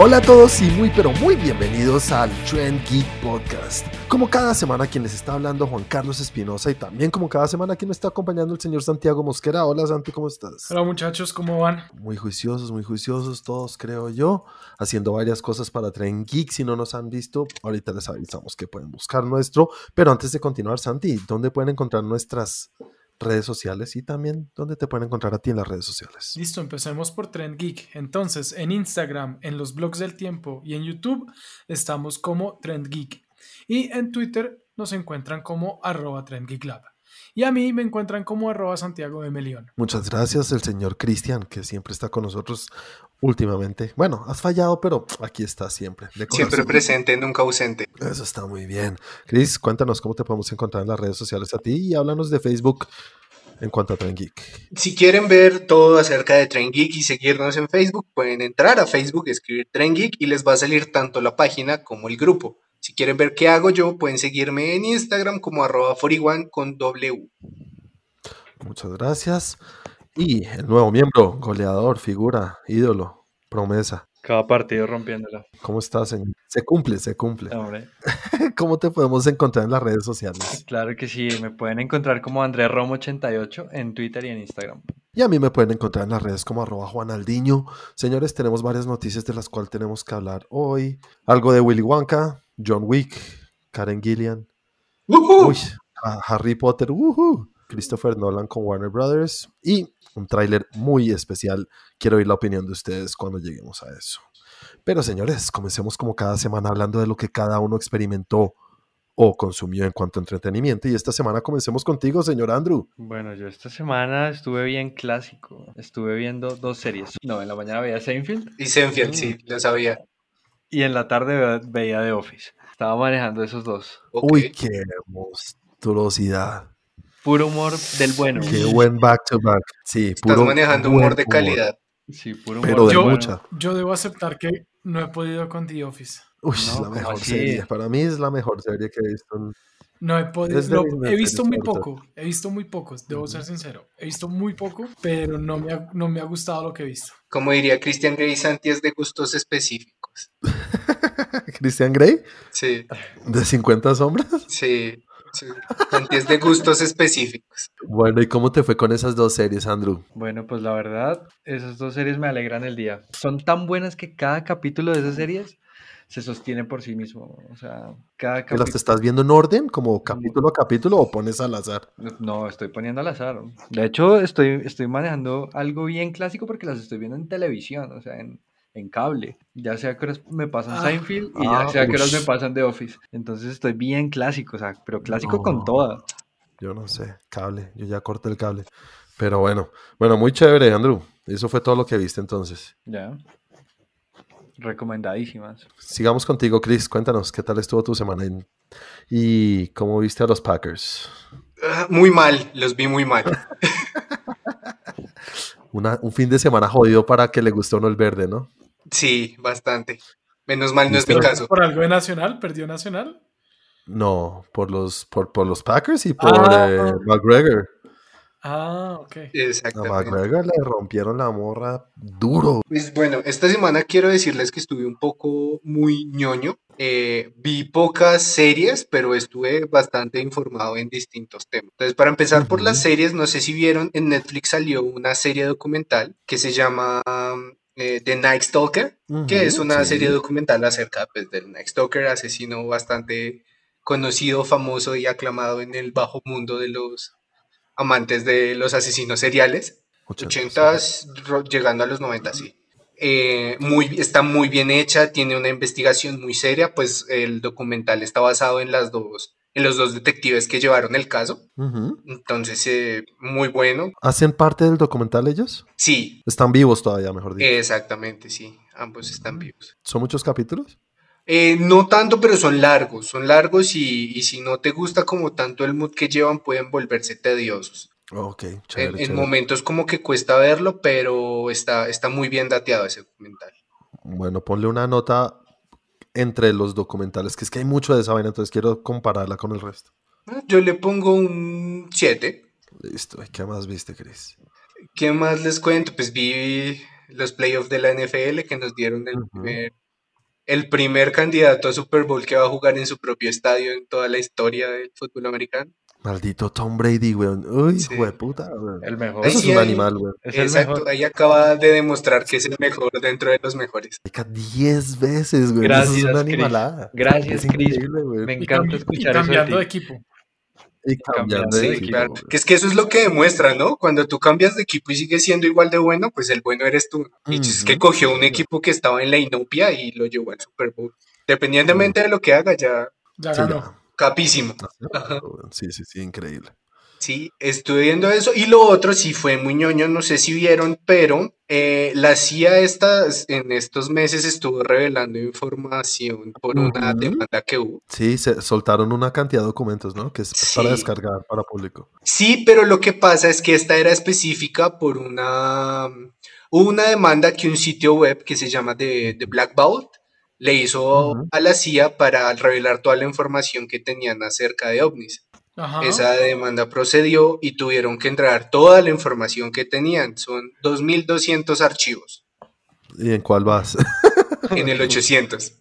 Hola a todos y muy pero muy bienvenidos al Trend Geek Podcast. Como cada semana quien les está hablando Juan Carlos Espinosa y también como cada semana quien me está acompañando el señor Santiago Mosquera. Hola Santi, ¿cómo estás? Hola muchachos, ¿cómo van? Muy juiciosos, muy juiciosos todos creo yo, haciendo varias cosas para Trend Geek. Si no nos han visto, ahorita les avisamos que pueden buscar nuestro. Pero antes de continuar, Santi, ¿dónde pueden encontrar nuestras redes sociales y también dónde te pueden encontrar a ti en las redes sociales. Listo, empecemos por Trend Geek. Entonces, en Instagram, en los blogs del tiempo y en YouTube estamos como Trend Geek. Y en Twitter nos encuentran como arroba Trend Geek Lab. Y a mí me encuentran como arroba Santiago de Melión. Muchas gracias, el señor Cristian, que siempre está con nosotros últimamente. Bueno, has fallado, pero aquí está siempre. siempre presente, nunca ausente. Eso está muy bien. Cris, cuéntanos cómo te podemos encontrar en las redes sociales a ti y háblanos de Facebook en cuanto a Train Geek. Si quieren ver todo acerca de Train Geek y seguirnos en Facebook, pueden entrar a Facebook, escribir Train Geek y les va a salir tanto la página como el grupo. Si quieren ver qué hago yo, pueden seguirme en Instagram como arroba 41 con W. Muchas gracias. Y el nuevo miembro, goleador, figura, ídolo, promesa. Cada partido rompiéndola. ¿Cómo estás? Se cumple, se cumple. ¿Cómo te podemos encontrar en las redes sociales? Claro que sí, me pueden encontrar como Andrea Romo88 en Twitter y en Instagram. Y a mí me pueden encontrar en las redes como arroba Juanaldiño. Señores, tenemos varias noticias de las cuales tenemos que hablar hoy. Algo de Willy Wonka, John Wick, Karen Gillian, Harry Potter, Christopher Nolan con Warner Brothers y un tráiler muy especial. Quiero oír la opinión de ustedes cuando lleguemos a eso. Pero señores, comencemos como cada semana hablando de lo que cada uno experimentó o consumió en cuanto a entretenimiento. Y esta semana comencemos contigo, señor Andrew. Bueno, yo esta semana estuve bien clásico. Estuve viendo dos series. No, en la mañana veía Seinfeld. Y Seinfeld, sí, mm. lo sabía. Y en la tarde veía The Office. Estaba manejando esos dos. Uy, qué monstruosidad. Puro humor del bueno. Qué buen back to back. Sí, Estás manejando humor de calidad. Sí, puro humor. Pero de yo, mucha. Yo debo aceptar que no he podido con The Office. Uy, es la mejor serie. Para mí es la mejor serie que he visto. No he podido. he visto muy poco. He visto muy poco, debo ser sincero. He visto muy poco, pero no me ha, no me ha gustado lo que he visto. Como diría Christian Grey, Santi es de gustos específicos. ¿Christian Grey? Sí. ¿De 50 sombras? Sí. Sí, es de gustos específicos. Bueno, ¿y cómo te fue con esas dos series, Andrew? Bueno, pues la verdad, esas dos series me alegran el día. Son tan buenas que cada capítulo de esas series se sostiene por sí mismo. O sea, cada capítulo. ¿Las estás viendo en orden, como capítulo a capítulo, o pones al azar? No, estoy poniendo al azar. De hecho, estoy, estoy manejando algo bien clásico porque las estoy viendo en televisión, o sea, en, en cable. Ya sea que me pasan ah, Seinfeld y ya ah, sea que me pasan The Office. Entonces estoy bien clásico, o sea, pero clásico con toda. Yo no sé, cable, yo ya corté el cable. Pero bueno, bueno, muy chévere, Andrew. Eso fue todo lo que viste entonces. Ya. Recomendadísimas. Sigamos contigo, Chris. Cuéntanos, ¿qué tal estuvo tu semana? ¿Y cómo viste a los Packers? Ah, muy mal, los vi muy mal. un fin de semana jodido para que le gustó o no el verde, ¿no? Sí, bastante. Menos mal no es mi caso. ¿Por algo de Nacional? ¿Perdió Nacional? No, por los, por, por los Packers y por ah. eh, McGregor. Ah, ok. Exactamente. A McGregor le rompieron la morra duro. Pues bueno, esta semana quiero decirles que estuve un poco muy ñoño. Eh, vi pocas series, pero estuve bastante informado en distintos temas. Entonces, para empezar por las series, no sé si vieron, en Netflix salió una serie documental que se llama eh, The Night Stalker, que es una serie documental acerca pues, del Night Stalker, asesino bastante conocido, famoso y aclamado en el bajo mundo de los amantes de los asesinos seriales. 80 llegando a los 90, sí. Eh, muy, está muy bien hecha, tiene una investigación muy seria, pues el documental está basado en las dos los dos detectives que llevaron el caso. Entonces, eh, muy bueno. ¿Hacen parte del documental ellos? Sí. Están vivos todavía, mejor dicho. Exactamente, sí. Ambos están vivos. ¿Son muchos capítulos? Eh, no tanto, pero son largos. Son largos y, si no te gusta como tanto el mood que llevan, pueden volverse tediosos. Ok, chévere, en, momentos como que cuesta verlo, pero está, está muy bien dateado ese documental. Bueno, ponle una nota entre los documentales, que es que hay mucho de esa vaina, entonces quiero compararla con el resto. Ah, yo le pongo un 7. Listo, ¿qué más viste, Chris? ¿Qué más les cuento? Pues vi los playoffs de la NFL que nos dieron el primer el primer candidato a Super Bowl que va a jugar en su propio estadio en toda la historia del fútbol americano. Maldito Tom Brady, weón. Uy, hijo de puta, weón. El mejor. Eso es Sí, un ahí- animal, weón. Es el Exacto, mejor. ahí acaba de demostrar que es el mejor dentro de los mejores. Marica, 10 veces, güey. Eso Gracias, es una Chris. animalada. Gracias, Es Chris. increíble, güey. Me Y, encanta y escuchar cambiando de eso. equipo. Y cambiando de Sí, equipo, claro. Que es que eso es lo que demuestra, ¿no? Cuando tú cambias de equipo y sigues siendo igual de bueno, pues el bueno eres tú. Y es que cogió un equipo que estaba en la inopia y lo llevó al Super Bowl. Dependientemente de lo que haga, ya Ya Sí, ganó. ya. Capísimo. Ajá. Sí, sí, sí, increíble. Sí, estuve viendo eso. Y lo otro sí fue muy ñoño, no sé si vieron, pero eh, la CIA estas, en estos meses estuvo revelando información por una Ujú. demanda que hubo. Sí, se soltaron una cantidad de documentos, ¿no? Que es para descargar para público. Sí, pero lo que pasa es que esta era específica por una, una demanda que un sitio web que se llama The, The Black Vault le hizo a la CIA para revelar toda la información que tenían acerca de ovnis. Ajá. Esa demanda procedió y tuvieron que entregar toda la información que tenían. Son 2.200 archivos ¿Y en cuál vas? en el 800.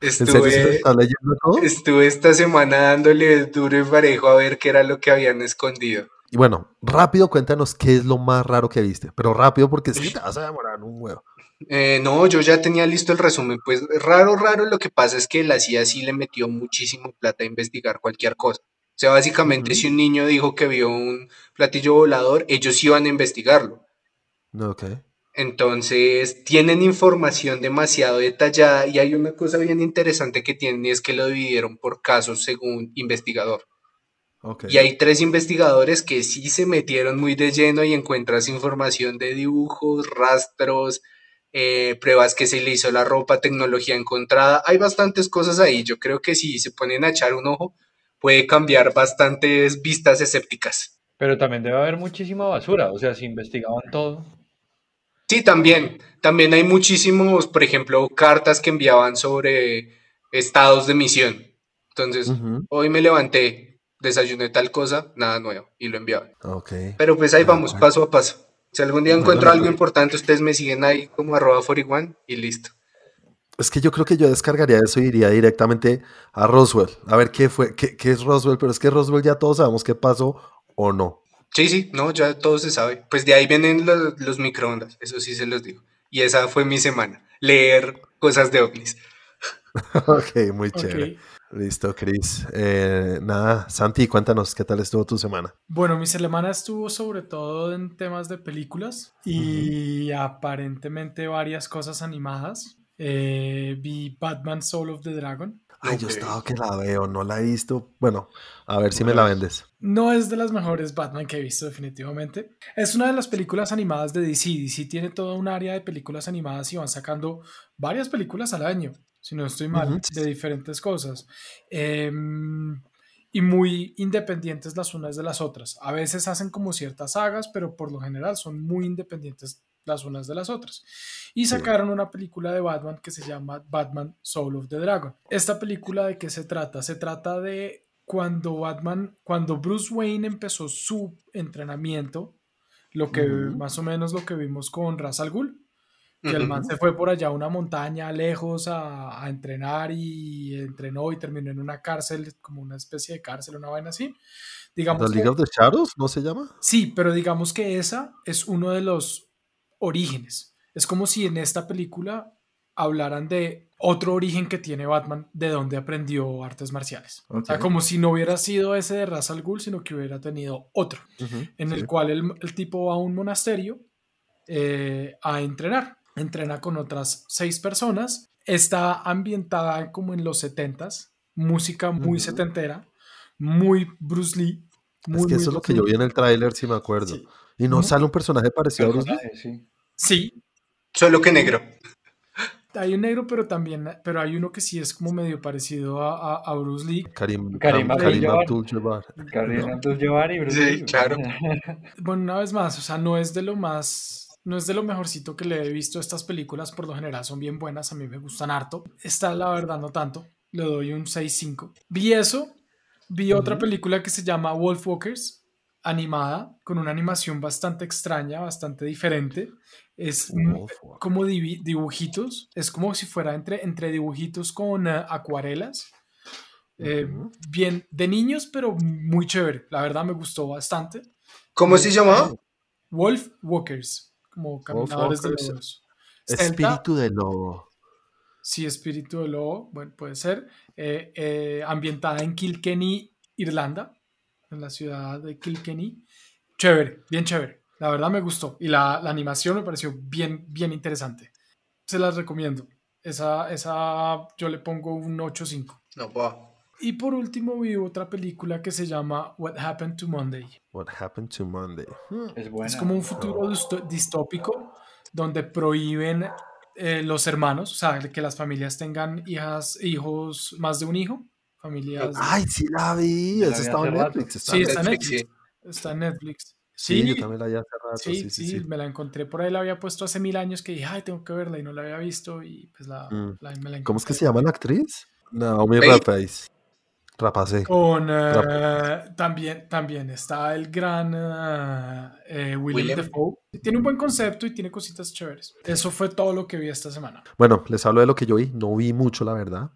¿En serio se Estuve, está leyendo todo? estuve esta semana dándole duro y parejo a ver qué era lo que habían escondido. Y bueno, rápido cuéntanos qué es lo más raro que viste. Pero rápido porque sí te vas a demorar un huevo. Eh, no, yo ya tenía listo el resumen. Pues raro, raro, lo que pasa es que la CIA sí le metió muchísimo plata a investigar cualquier cosa. O sea, básicamente si un niño dijo que vio un platillo volador, ellos iban a investigarlo. Ok. Entonces, tienen información demasiado detallada y hay una cosa bien interesante que tienen y es que lo dividieron por casos según investigador. Ok. Y hay tres investigadores que sí se metieron muy de lleno y encuentras información de dibujos, rastros, eh, pruebas que se le hizo la ropa, tecnología encontrada. Hay bastantes cosas ahí. Yo creo que si se ponen a echar un ojo, puede cambiar bastantes vistas escépticas. Pero también debe haber muchísima basura. O sea, si investigaban todo. Sí, también. También hay muchísimos, por ejemplo, cartas que enviaban sobre estados de misión. Entonces, hoy me levanté, desayuné tal cosa, nada nuevo, y lo enviaban. Ok. Pero pues ahí Ah, vamos, paso a paso. Si algún día encuentro algo importante, ustedes me siguen ahí como arroba 41 y listo. Es que yo creo que yo descargaría eso y iría directamente a Roswell. A ver qué fue, qué, qué es Roswell, pero es que Roswell ya todos sabemos qué pasó o no. Sí, sí, no, ya todo se sabe. Pues de ahí vienen los, los microondas, eso sí se los digo. Y esa fue mi semana, leer cosas de ovnis. ok, muy chévere. Listo, Chris. Eh, nada, Santi, cuéntanos qué tal estuvo tu semana. Bueno, mi semana estuvo sobre todo en temas de películas y aparentemente varias cosas animadas. Eh, vi Batman Soul of the Dragon. Ay, yo Ok. estaba que la veo, no la he visto. Bueno, a ver si me la vendes. No es de las mejores Batman que he visto definitivamente. Es una de las películas animadas de DC. DC tiene toda un área de películas animadas y van sacando varias películas al año, si no estoy mal, de diferentes cosas. Em, y muy independientes las unas de las otras. A veces hacen como ciertas sagas, pero por lo general son muy independientes las unas de las otras. Y sacaron una película de Batman que se llama Batman Soul of the Dragon. Esta película de qué se trata? Se trata de cuando Batman, cuando Bruce Wayne empezó su entrenamiento, lo que más o menos lo que vimos con Ra's al Ghul, que el man se fue por allá a una montaña lejos a, a entrenar y entrenó y terminó en una cárcel, como una especie de cárcel, una vaina así. Digamos ¿The que- League of the Shadows no se llama? Sí, pero digamos que esa es uno de los orígenes. Es como si en esta película hablaran de otro origen que tiene Batman, de donde aprendió artes marciales. O sea, como si no hubiera sido ese de Ra's al Ghul, sino que hubiera tenido otro, Ujú, en sí. el cual el, el tipo va a un monasterio eh, a entrenar. Entrena con otras seis personas. Está ambientada como en los setentas, música muy setentera, muy Bruce Lee. Muy, es que eso es lo que yo vi en el tráiler, si me acuerdo. Sí. Y no sale un personaje parecido a Bruce Lee. Sí. Sí, Solo que negro. hay un negro, pero también, pero hay uno que sí es como medio parecido a, a- a Bruce Lee. Karim, Karim Karim Abdul-Jabbar. Karim Abdul-Jabbar y Bruce Sí, Lee. claro. Bueno, una vez más, o sea, no es de lo más, no es de lo mejorcito que le he visto a estas películas, por lo general son bien buenas, a mí me gustan harto. Esta, la verdad, no tanto, le doy un 6-5. Vi eso, vi otra película que se llama Wolfwalkers, animada, con una animación bastante extraña, bastante diferente. Es como dibujitos, es como si fuera entre, entre dibujitos con eh, acuarelas. Eh, bien de niños, pero muy chévere. La verdad me gustó bastante. ¿Cómo se llamaba? Wolf Walkers, como caminadores de lobos. Espíritu de lobo. Sí, espíritu de lobo, bueno, puede ser. Eh, ambientada en Kilkenny, Irlanda, en la ciudad de Kilkenny. Chévere, bien chévere. La verdad me gustó. Y la, animación me pareció bien, bien interesante. Se las recomiendo. Esa, esa yo le pongo un 8.5. No, va. Y por último vi otra película que se llama What Happened to Monday. What Happened to Monday. Hmm. Es, como un futuro distópico donde prohíben eh, los hermanos, o sea, que las familias tengan hijas, hijos, más de un hijo. Familias. Ay, sí la vi. Esa estaba en Netflix. sí, está en Netflix. Está en Netflix. Sí, yo también la vi hace rato. Sí sí, me la encontré por ahí, la había puesto hace mil años que dije, ay, tengo que verla y no la había visto y pues la, mm. me la encontré. ¿Cómo es que se llama la actriz? Naomi Rapace. Rapace. Con, eh, también, también está el gran eh, eh, William, Defoe. Tiene un buen concepto y tiene cositas chéveres. Eso fue todo lo que vi esta semana. Bueno, les hablo de lo que yo vi. No vi mucho, la verdad.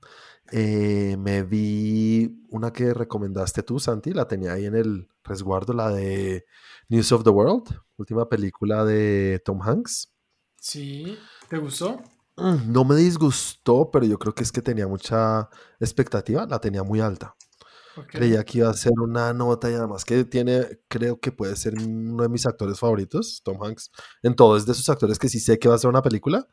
me vi una que recomendaste tú, Santi, la tenía ahí en el resguardo, la de News of the World, última película de Tom Hanks. Sí, ¿te gustó? No me disgustó, pero yo creo que es que tenía mucha expectativa, la tenía muy alta. Creía que iba a ser una nota y además que tiene, creo que puede ser uno de mis actores favoritos, Tom Hanks. En todo, es de esos actores que si sé que va a ser una película,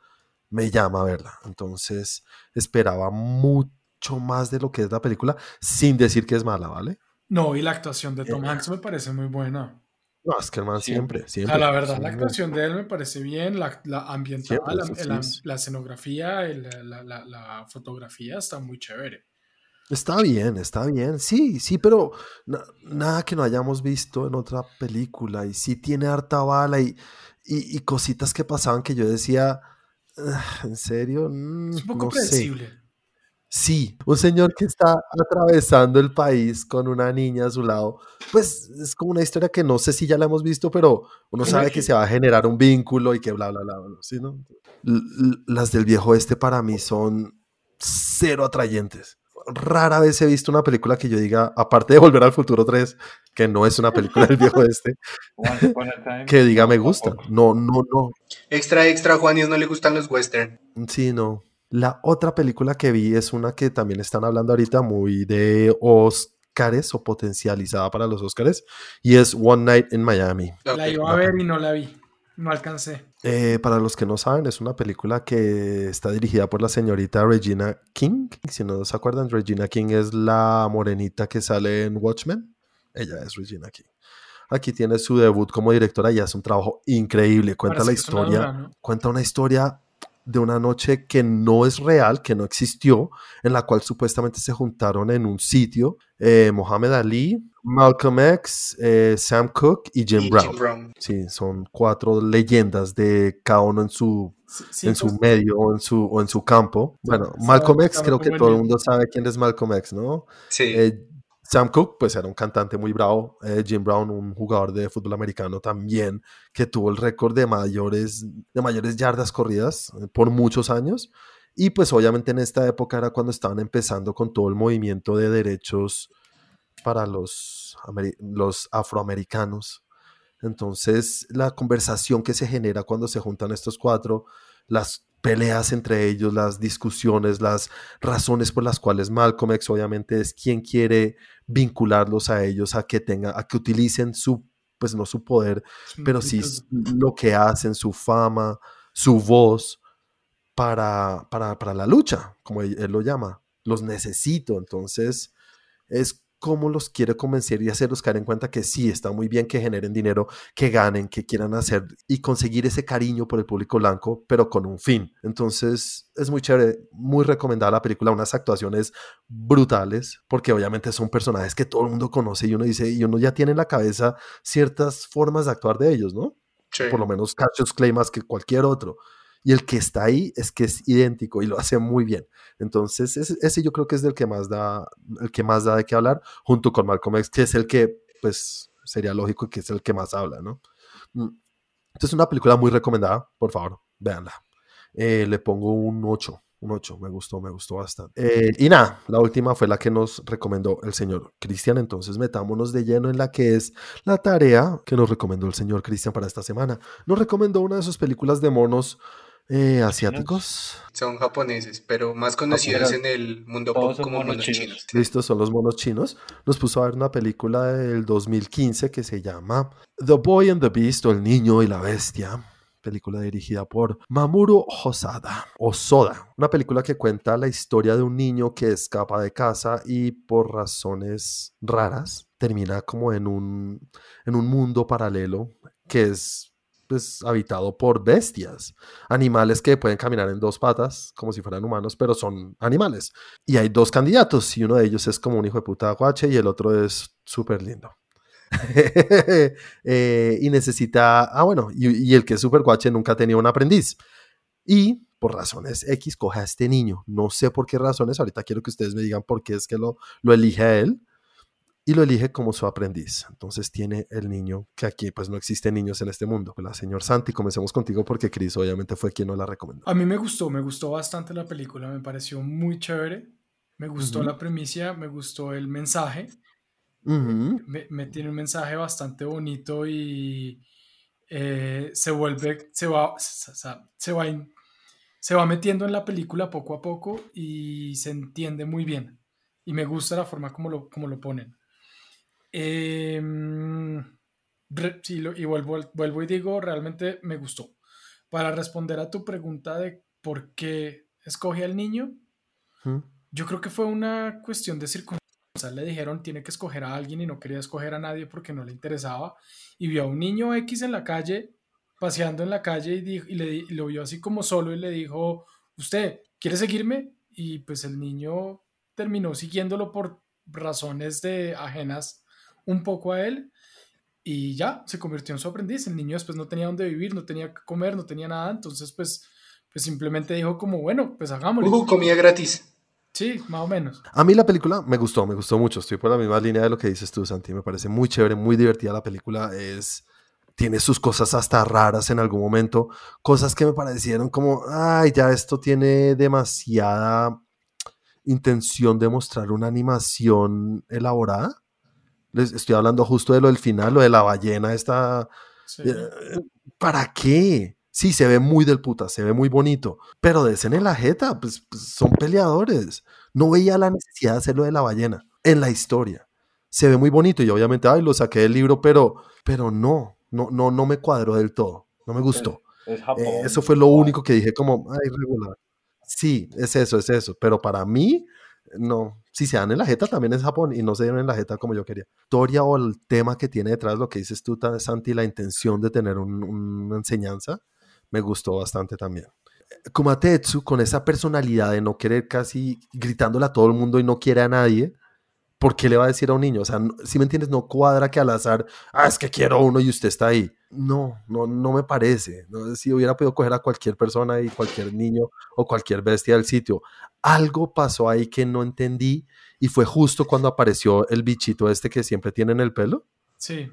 me llama a verla. Entonces esperaba mucho más de lo que es la película, sin decir que es mala, ¿vale? No, y la actuación de Tom eh, Hanks me parece muy buena. No, es que el man siempre, siempre. la verdad, la actuación de él me parece bien, la, la ambiental, la, escenografía, la, la, fotografía está muy chévere. Está bien, está bien, sí, sí, pero nada que no hayamos visto en otra película y sí tiene harta bala y, y, cositas que pasaban que yo decía, ¿en serio? Mm, es un poco predecible. Sí, un señor que está atravesando el país con una niña a su lado, pues es como una historia que no sé si ya la hemos visto, pero uno sabe que se va a generar un vínculo y que bla, bla, bla, ¿sí, no? Las del viejo este para mí son cero atrayentes. Rara vez he visto una película que yo diga, aparte de Volver al Futuro 3, que no es una película del viejo este, que diga me gusta. No, no, no. Extra, extra, Juanis no le gustan los western. Sí, no. La otra película que vi es una que también están hablando ahorita muy de Oscars o potencializada para los Oscars y es One Night in Miami. La iba a ver y no la vi, no alcancé. Eh, para los que no saben, es una película que está dirigida por la señorita Regina King. Si no se acuerdan, Regina King es la morenita que sale en Watchmen. Ella es Regina King. Aquí tiene su debut como directora y hace un trabajo increíble. Cuenta la historia, cuenta una historia de una noche que no es real, que no existió, en la cual supuestamente se juntaron en un sitio eh, Mohamed Ali, Malcolm X, eh, Sam Cooke y Jim, Brown. Sí, son cuatro leyendas de cada uno en su, en su pues medio o en su, o en su campo. Bueno, Malcolm X, creo que todo el mundo sabe quién es Malcolm X, ¿no? Sí. Eh, Sam Cooke, pues era un cantante muy bravo. Eh, Jim Brown, un jugador de fútbol americano también, que tuvo el récord de mayores, de mayores yardas corridas eh, por muchos años. Y pues obviamente en esta época era cuando estaban empezando con todo el movimiento de derechos para los, los afroamericanos. Entonces la conversación que se genera cuando se juntan estos cuatro, las peleas entre ellos, las discusiones, las razones por las cuales Malcolm X obviamente es quien quiere vincularlos a ellos, a que tengan, a que utilicen su, pues no su poder, pero sí lo que hacen, su fama, su voz para, para, para la lucha, como él, él lo llama. Los necesito, entonces es cómo los quiere convencer y hacerlos caer en cuenta que sí, está muy bien que generen dinero, que ganen, que quieran hacer y conseguir ese cariño por el público blanco, pero con un fin. Entonces, es muy chévere, muy recomendada la película, unas actuaciones brutales, porque obviamente son personajes que todo el mundo conoce y uno dice, y uno ya tiene en la cabeza ciertas formas de actuar de ellos, ¿no? Por lo menos Cassius Clay más que cualquier otro y el que está ahí es que es idéntico y lo hace muy bien. Entonces, ese, yo creo que es el que más da, el que más da de qué hablar, junto con Malcolm X, que es el que, pues, sería lógico que es el que más habla, ¿no? Mm. Entonces, es una película muy recomendada, por favor, véanla. Eh, le pongo un 8, un 8, me gustó, me gustó bastante. Eh, y nada, la última fue la que nos recomendó el señor Cristian, entonces metámonos de lleno en la que es la tarea que nos recomendó el señor Cristian para esta semana. Nos recomendó una de sus películas de monos eh, asiáticos. Son japoneses, pero más conocidos en el mundo pop como monos chinos. Listo, son los monos chinos. Nos puso a ver una película del 2015 que se llama The Boy and the Beast o El Niño y la Bestia. Película dirigida por Mamoru Hosada. Soda. Una película que cuenta la historia de un niño que escapa de casa y por razones raras termina como en un, en un mundo paralelo que es pues, habitado por bestias, animales que pueden caminar en dos patas, como si fueran humanos, pero son animales. Y hay dos candidatos, y uno de ellos es como un hijo de puta guache y el otro es súper lindo. Eh, y necesita, ah, bueno, y, el que es súper guache nunca ha tenido un aprendiz. Y por razones X coge a este niño. No sé por qué razones, ahorita quiero que ustedes me digan por qué es que lo, lo elige a él y lo elige como su aprendiz. Entonces tiene el niño, que aquí pues no existen niños en este mundo. La señor Santi, comencemos contigo porque Chris obviamente fue quien nos la recomendó. A mí me gustó, me gustó bastante la película, me pareció muy chévere. Me gustó la premisa, me gustó el mensaje. me, tiene un mensaje bastante bonito y eh, se vuelve, se va, se va, se va metiendo en la película poco a poco y se entiende muy bien. Y me gusta la forma como lo, como lo ponen. Eh, y vuelvo, vuelvo y digo, realmente me gustó. Para responder a tu pregunta de por qué escoge al niño, yo creo que fue una cuestión de circunstancias. Le dijeron tiene que escoger a alguien y no quería escoger a nadie porque no le interesaba. Y vio a un niño X en la calle, paseando en la calle y, y, le, y lo vio así como solo y le dijo, ¿usted quiere seguirme? Y pues el niño terminó siguiéndolo por razones de ajenas un poco a él y ya se convirtió en su aprendiz. El niño después no tenía dónde vivir, no tenía que comer, no tenía nada, entonces pues, pues simplemente dijo como, bueno, pues hagámoslo. Hugo comía gratis. Sí, más o menos. A mí la película me gustó, me gustó mucho. Estoy por la misma línea de lo que dices tú, Santi. Me parece muy chévere, muy divertida la película. Es, tiene sus cosas hasta raras en algún momento. Cosas que me parecieron como, ay, ya esto tiene demasiada intención de mostrar una animación elaborada les estoy hablando justo de lo del final, lo de la ballena esta... Eh, ¿Para qué? Sí, se ve muy del puta, se ve muy bonito, pero de en la jeta, pues, pues, son peleadores. No veía la necesidad de hacerlo de la ballena en la historia. Se ve muy bonito y obviamente, ay, lo saqué del libro, pero, pero no, no, no, no me cuadró del todo, no me gustó. Eh, eso fue lo único que dije como, ay, regular. Sí, es eso, es eso, pero para mí, no, si se dan en la jeta también es Japón y no se dieron en la jeta como yo quería. Historia o el tema que tiene detrás, lo que dices tú, Santi, la intención de tener una enseñanza, me gustó bastante también. Kumatetsu, con esa personalidad de no querer casi gritándole a todo el mundo y no quiere a nadie, ¿por qué le va a decir a un niño? O sea, si me entiendes, no cuadra que al azar, ah, es que quiero uno y usted está ahí. No, no, no me parece. Si hubiera podido coger a cualquier persona y cualquier niño o cualquier bestia del sitio, algo pasó ahí que no entendí y fue justo cuando apareció el bichito este que siempre tiene en el pelo. Sí.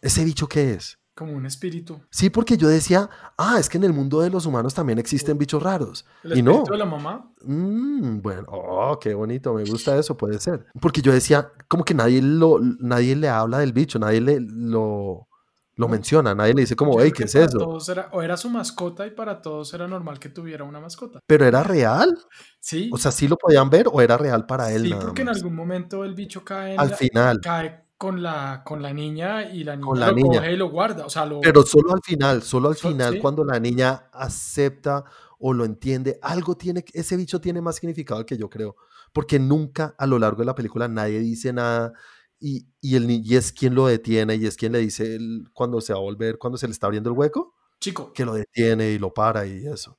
¿Ese bicho qué es? Como un espíritu. Sí, porque yo decía, ah, es que en el mundo de los humanos también existen bichos raros. ¿El y no. de la mamá? Mm, bueno, oh, qué bonito, me gusta eso, puede ser. Porque yo decía, como que nadie, lo, nadie le habla del bicho, nadie le, lo, lo menciona, nadie le dice como, hey, ¿qué es eso? o era su mascota y para todos era normal que tuviera una mascota. ¿Pero era real? Sí. O sea, ¿sí lo podían ver o era real para él? Sí, porque en algún momento el bicho cae Al final. Cae con la, con la niña y la niña lo coge y lo guarda. O sea, Pero solo al final, solo al final, cuando la niña acepta o lo entiende, algo tiene, ese bicho tiene más significado que yo creo. Porque nunca a lo largo de la película nadie dice nada y, y, el, y es quien lo detiene y es quien le dice cuando se va a volver, cuando se le está abriendo el hueco. Chico. Que lo detiene y lo para y eso.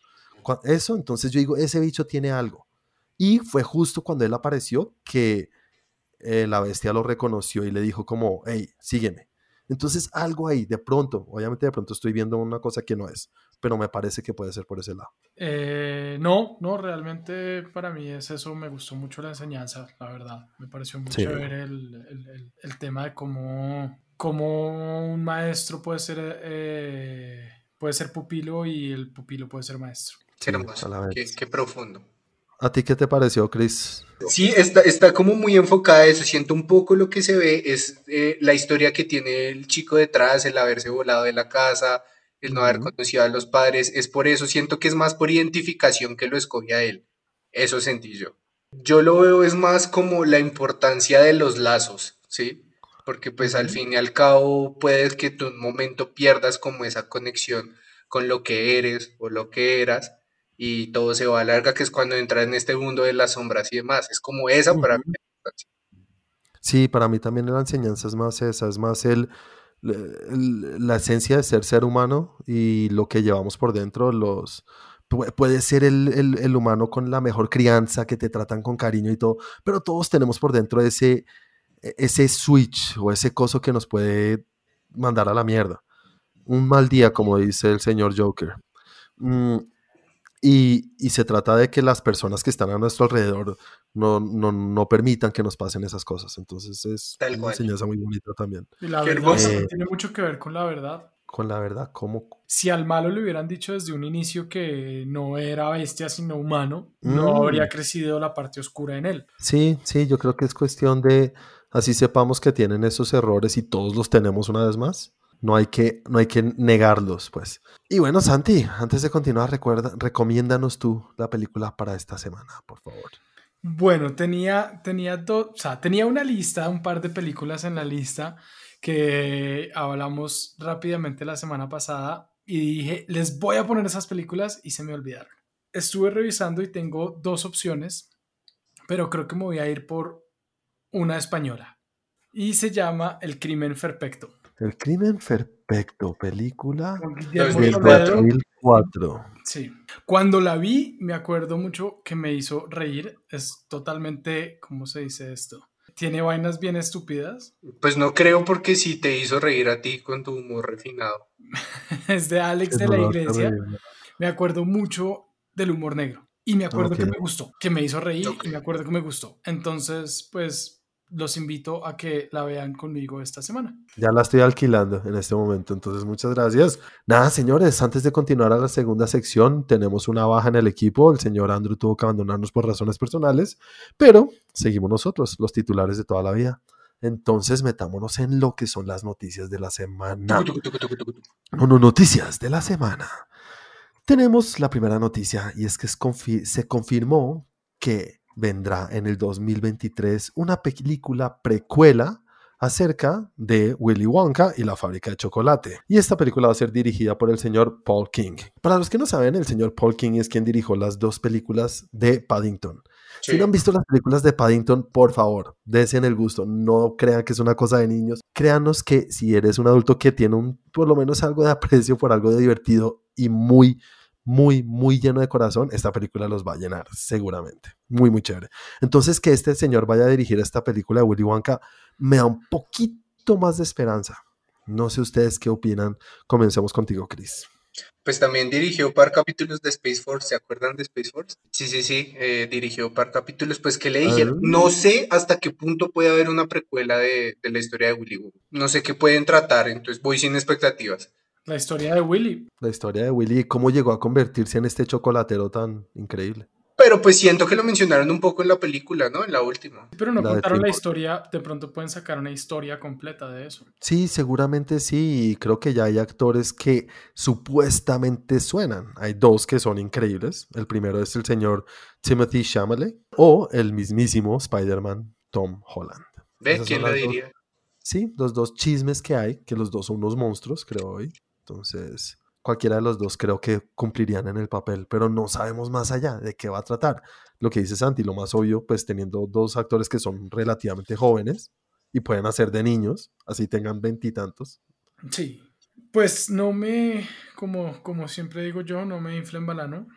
Eso, entonces yo digo, ese bicho tiene algo. Y fue justo cuando él apareció que eh, la bestia lo reconoció y le dijo como, hey, sígueme. Entonces algo ahí, de pronto, obviamente de pronto estoy viendo una cosa que no es, pero me parece que puede ser por ese lado. Eh, no, no, realmente para mí es eso, me gustó mucho la enseñanza, la verdad, me pareció muy chévere el, el, el, tema de cómo, cómo un maestro puede ser, eh, puede ser pupilo y el pupilo puede ser maestro. Qué hermoso, qué, profundo. ¿A ti qué te pareció, Chris? Sí, está, está como muy enfocada a eso. Siento un poco lo que se ve es eh, la historia que tiene el chico detrás, el haberse volado de la casa, el no haber conocido a los padres. Es por eso, siento que es más por identificación que lo escogía él. Eso sentí yo. Yo lo veo es más como la importancia de los lazos, ¿sí? Porque pues al fin y al cabo puedes que tú un momento pierdas como esa conexión con lo que eres o lo que eras y todo se va a larga, que es cuando entras en este mundo de las sombras y demás. Es como esa para mí. Sí, para mí también la enseñanza es más esa, es más el, la esencia de ser ser humano y lo que llevamos por dentro, los, puede ser el, humano con la mejor crianza, que te tratan con cariño y todo, pero todos tenemos por dentro ese, e, ese switch o ese coso que nos puede mandar a la mierda. Un mal día, como dice el señor Joker. Mm, y, se trata de que las personas que están a nuestro alrededor no, permitan que nos pasen esas cosas. Entonces es una enseñanza muy bonita también. Y la verdad eh, tiene mucho que ver con la verdad. Con la verdad, ¿cómo? Si al malo le hubieran dicho desde un inicio que no era bestia sino humano, no mm. habría crecido la parte oscura en él. Sí, sí, yo creo que es cuestión de así sepamos que tienen esos errores y todos los tenemos una vez más no hay que, no hay que negarlos, pues. Y bueno, Santi, antes de continuar, recuerda, recomiéndanos tú la película para esta semana, por favor. Bueno, tenía, tenía, o sea, tenía una lista, un par de películas en la lista que hablamos rápidamente la semana pasada y dije, les voy a poner esas películas y se me olvidaron. Estuve revisando y tengo dos opciones, pero creo que me voy a ir por una española y se llama El crimen perfecto. El crimen perfecto, película del 2004. Sí. Cuando la vi, me acuerdo mucho que me hizo reír. Es totalmente, ¿cómo se dice esto? ¿Tiene vainas bien estúpidas? Pues no creo porque sí te hizo reír a ti con tu humor refinado. es de Alex de la Iglesia. Me acuerdo mucho del humor negro. Y me acuerdo que me gustó, que me hizo reír y me acuerdo que me gustó. Entonces, pues los invito a que la vean conmigo esta semana. Ya la estoy alquilando en este momento, entonces muchas gracias. Nada, señores, antes de continuar a la segunda sección, tenemos una baja en el equipo. El señor Andrew tuvo que abandonarnos por razones personales, pero seguimos nosotros, los titulares de toda la vida. Entonces metámonos en lo que son las noticias de la semana. No, no, noticias de la semana. Tenemos la primera noticia y es que se confirmó que vendrá en el 2023 una película precuela acerca de Willy Wonka y la fábrica de chocolate. Y esta película va a ser dirigida por el señor Paul King. Para los que no saben, el señor Paul King es quien dirigió las dos películas de Paddington. Si no han visto las películas de Paddington, por favor, desen el gusto. No crean que es una cosa de niños. Créanos que si eres un adulto que tiene un, por lo menos algo de aprecio por algo de divertido y muy muy, muy lleno de corazón, esta película los va a llenar, seguramente. Muy, muy chévere. Entonces, que este señor vaya a dirigir esta película de Willy Wonka me da un poquito más de esperanza. No sé ustedes qué opinan. Comencemos contigo, Chris. Pues también dirigió par capítulos de Space Force, ¿se acuerdan de Space Force? Sí, sí, sí, eh, dirigió par capítulos, pues que le dijeron, ah. no sé hasta qué punto puede haber una precuela de, de la historia de Willy Wonka, no sé qué pueden tratar, entonces voy sin expectativas. La historia de Willy. La historia de Willy y cómo llegó a convertirse en este chocolatero tan increíble. Pero pues siento que lo mencionaron un poco en la película, ¿no? En la última. Pero no contaron la historia, de pronto pueden sacar una historia completa de eso. Sí, seguramente sí, y creo que ya hay actores que supuestamente suenan. Hay dos que son increíbles. El primero es el señor Timothy Chalamet o el mismísimo Spider-Man Tom Holland. ¿Ve? ¿Quién le diría? sí, los dos chismes que hay, que los dos son unos monstruos, creo hoy. Entonces, cualquiera de los dos creo que cumplirían en el papel, pero no sabemos más allá de qué va a tratar. Lo que dice Santi, lo más obvio, pues teniendo dos actores que son relativamente jóvenes y pueden hacer de niños, así tengan veintitantos. Sí, pues no me, como, como siempre digo yo, no me infla en balano.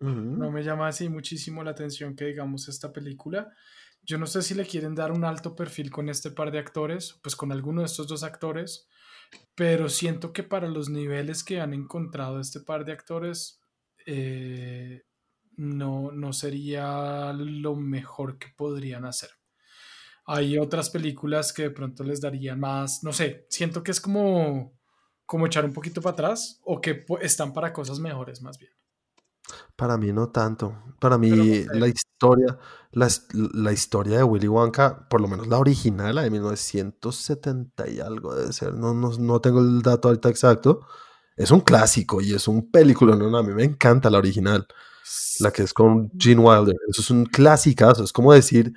No me llama así muchísimo la atención que digamos esta película. Yo no sé si le quieren dar un alto perfil con este par de actores, pues con alguno de estos dos actores, pero siento que para los niveles que han encontrado este par de actores, eh, no, no sería lo mejor que podrían hacer. hay otras películas que de pronto les darían más, no sé, siento que es como, como echar un poquito para atrás o que están para cosas mejores más bien. Para mí no tanto. Para mí la historia, la, historia de Willy Wonka, por lo menos la original, la de 1970 y algo debe ser, no, no, tengo el dato ahorita exacto, es un clásico y es un película, no, a mí me encanta la original, la que es con Gene Wilder, eso es un clásicazo, es como decir,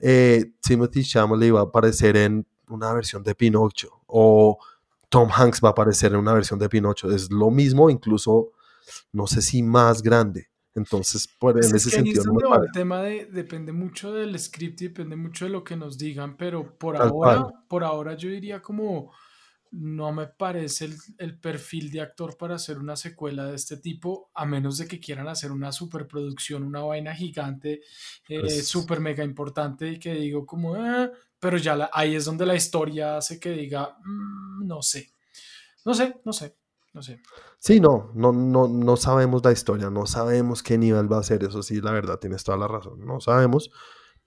eh, Timothy Chalamet va a aparecer en una versión de Pinocho o Tom Hanks va a aparecer en una versión de Pinocho, es lo mismo, incluso no sé si más grande. Entonces, por, pues en ese sentido. el tema de, depende mucho del script y depende mucho de lo que nos digan, pero por ahora, por ahora yo diría como no me parece el, perfil de actor para hacer una secuela de este tipo, a menos de que quieran hacer una superproducción, una vaina gigante, eh, pues super mega importante y que digo como, ah", pero ya ahí es donde la historia hace que diga, mm, no sé, no sé, no sé. No sé. Sí, no, no, no, no sabemos la historia, no sabemos qué nivel va a ser, eso sí, la verdad, tienes toda la razón, no sabemos,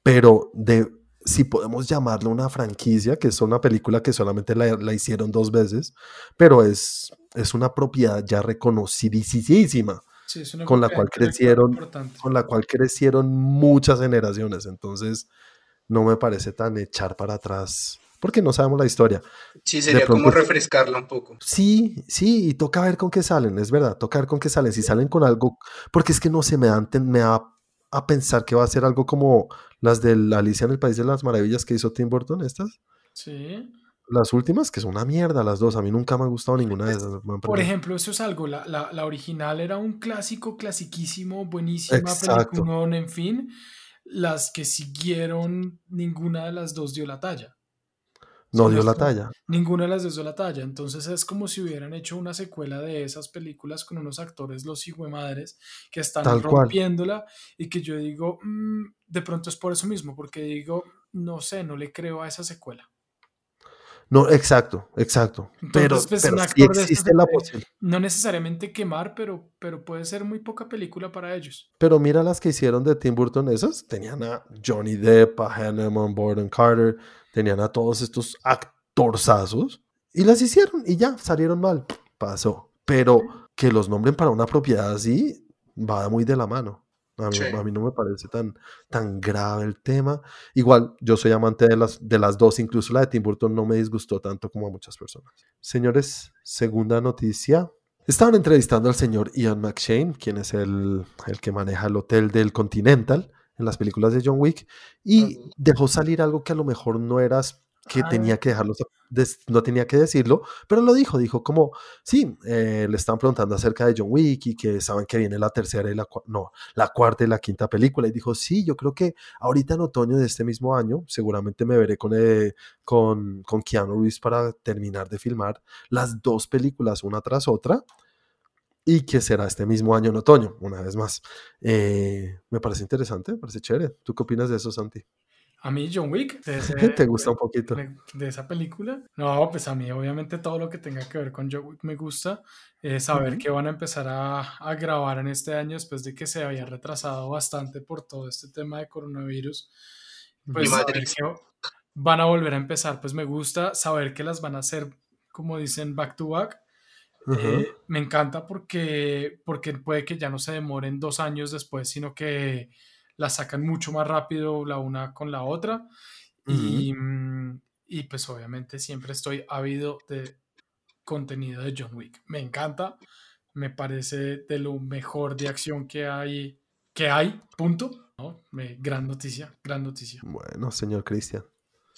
pero de si podemos llamarlo una franquicia, que es una película que solamente la, hicieron dos veces, pero es, es una propiedad ya reconocidísima, con la cual crecieron, con la cual crecieron muchas generaciones, entonces no me parece tan echar para atrás porque no sabemos la historia. Sí, sería como refrescarla un poco. Sí, sí, y toca ver con qué salen, es verdad, toca ver con qué salen. Si salen con algo, porque es que no se me dan, me da a pensar que va a ser algo como las de Alicia en el País de las Maravillas que hizo Tim Burton, estas. Sí. Las últimas, que son una mierda las dos, a mí nunca me ha gustado ninguna de esas. Por ejemplo, eso es algo, la, la, original era un clásico, clasiquísimo, buenísima película, en fin. Las que siguieron, ninguna de las dos dio la talla. No dio la talla. Ninguna de las dos dio la talla. Entonces es como si hubieran hecho una secuela de esas películas con unos actores, los madres que están rompiéndola y que yo digo, mm, de pronto es por eso mismo, porque digo, no sé, no le creo a esa secuela. No, exacto, exacto. pero, pues, existe la posibilidad. No necesariamente quemar, pero, pero puede ser muy poca película para ellos. Pero mira las que hicieron de Tim Burton, esas tenían a Johnny Depp, a Hannah Borden Carter, tenían a todos estos actorzazos y las hicieron y ya, salieron mal, pasó. Pero que los nombren para una propiedad así va muy de la mano. A mí, no me parece tan, tan grave el tema. Igual, yo soy amante de las, de las dos, incluso la de Tim Burton no me disgustó tanto como a muchas personas. Señores, segunda noticia. Estaban entrevistando al señor Ian McShane, quien es el, el que maneja el hotel del Continental en las películas de John Wick y dejó salir algo que a lo mejor no eras que tenía que dejarlo, no tenía que decirlo, pero lo dijo, dijo como, sí, eh, le están preguntando acerca de John Wick y que saben que viene la tercera y la, no, la cuarta y la quinta película, y dijo, sí, yo creo que ahorita en otoño de este mismo año, seguramente me veré con, eh, con, con Keanu Reeves para terminar de filmar las dos películas una tras otra, y que será este mismo año en otoño, una vez más. Eh, me parece interesante, me parece chévere. ¿Tú qué opinas de eso, Santi? A mí John Wick. ¿Te gusta un poquito? De, esa película. No, pues a mí obviamente todo lo que tenga que ver con John Wick me gusta. Eh, saber que van a empezar a, a, grabar en este año después de que se había retrasado bastante por todo este tema de coronavirus. Pues saber que van a volver a empezar, pues me gusta saber que las van a hacer, como dicen, back to back eh, me encanta porque, porque puede que ya no se demoren dos años después, sino que la sacan mucho más rápido la una con la otra. y, mm, y, pues obviamente siempre estoy ávido de contenido de John Wick. Me encanta, me parece de lo mejor de acción que hay, que hay, punto. ¿no? Me, gran noticia, gran noticia. Bueno, señor Cristian.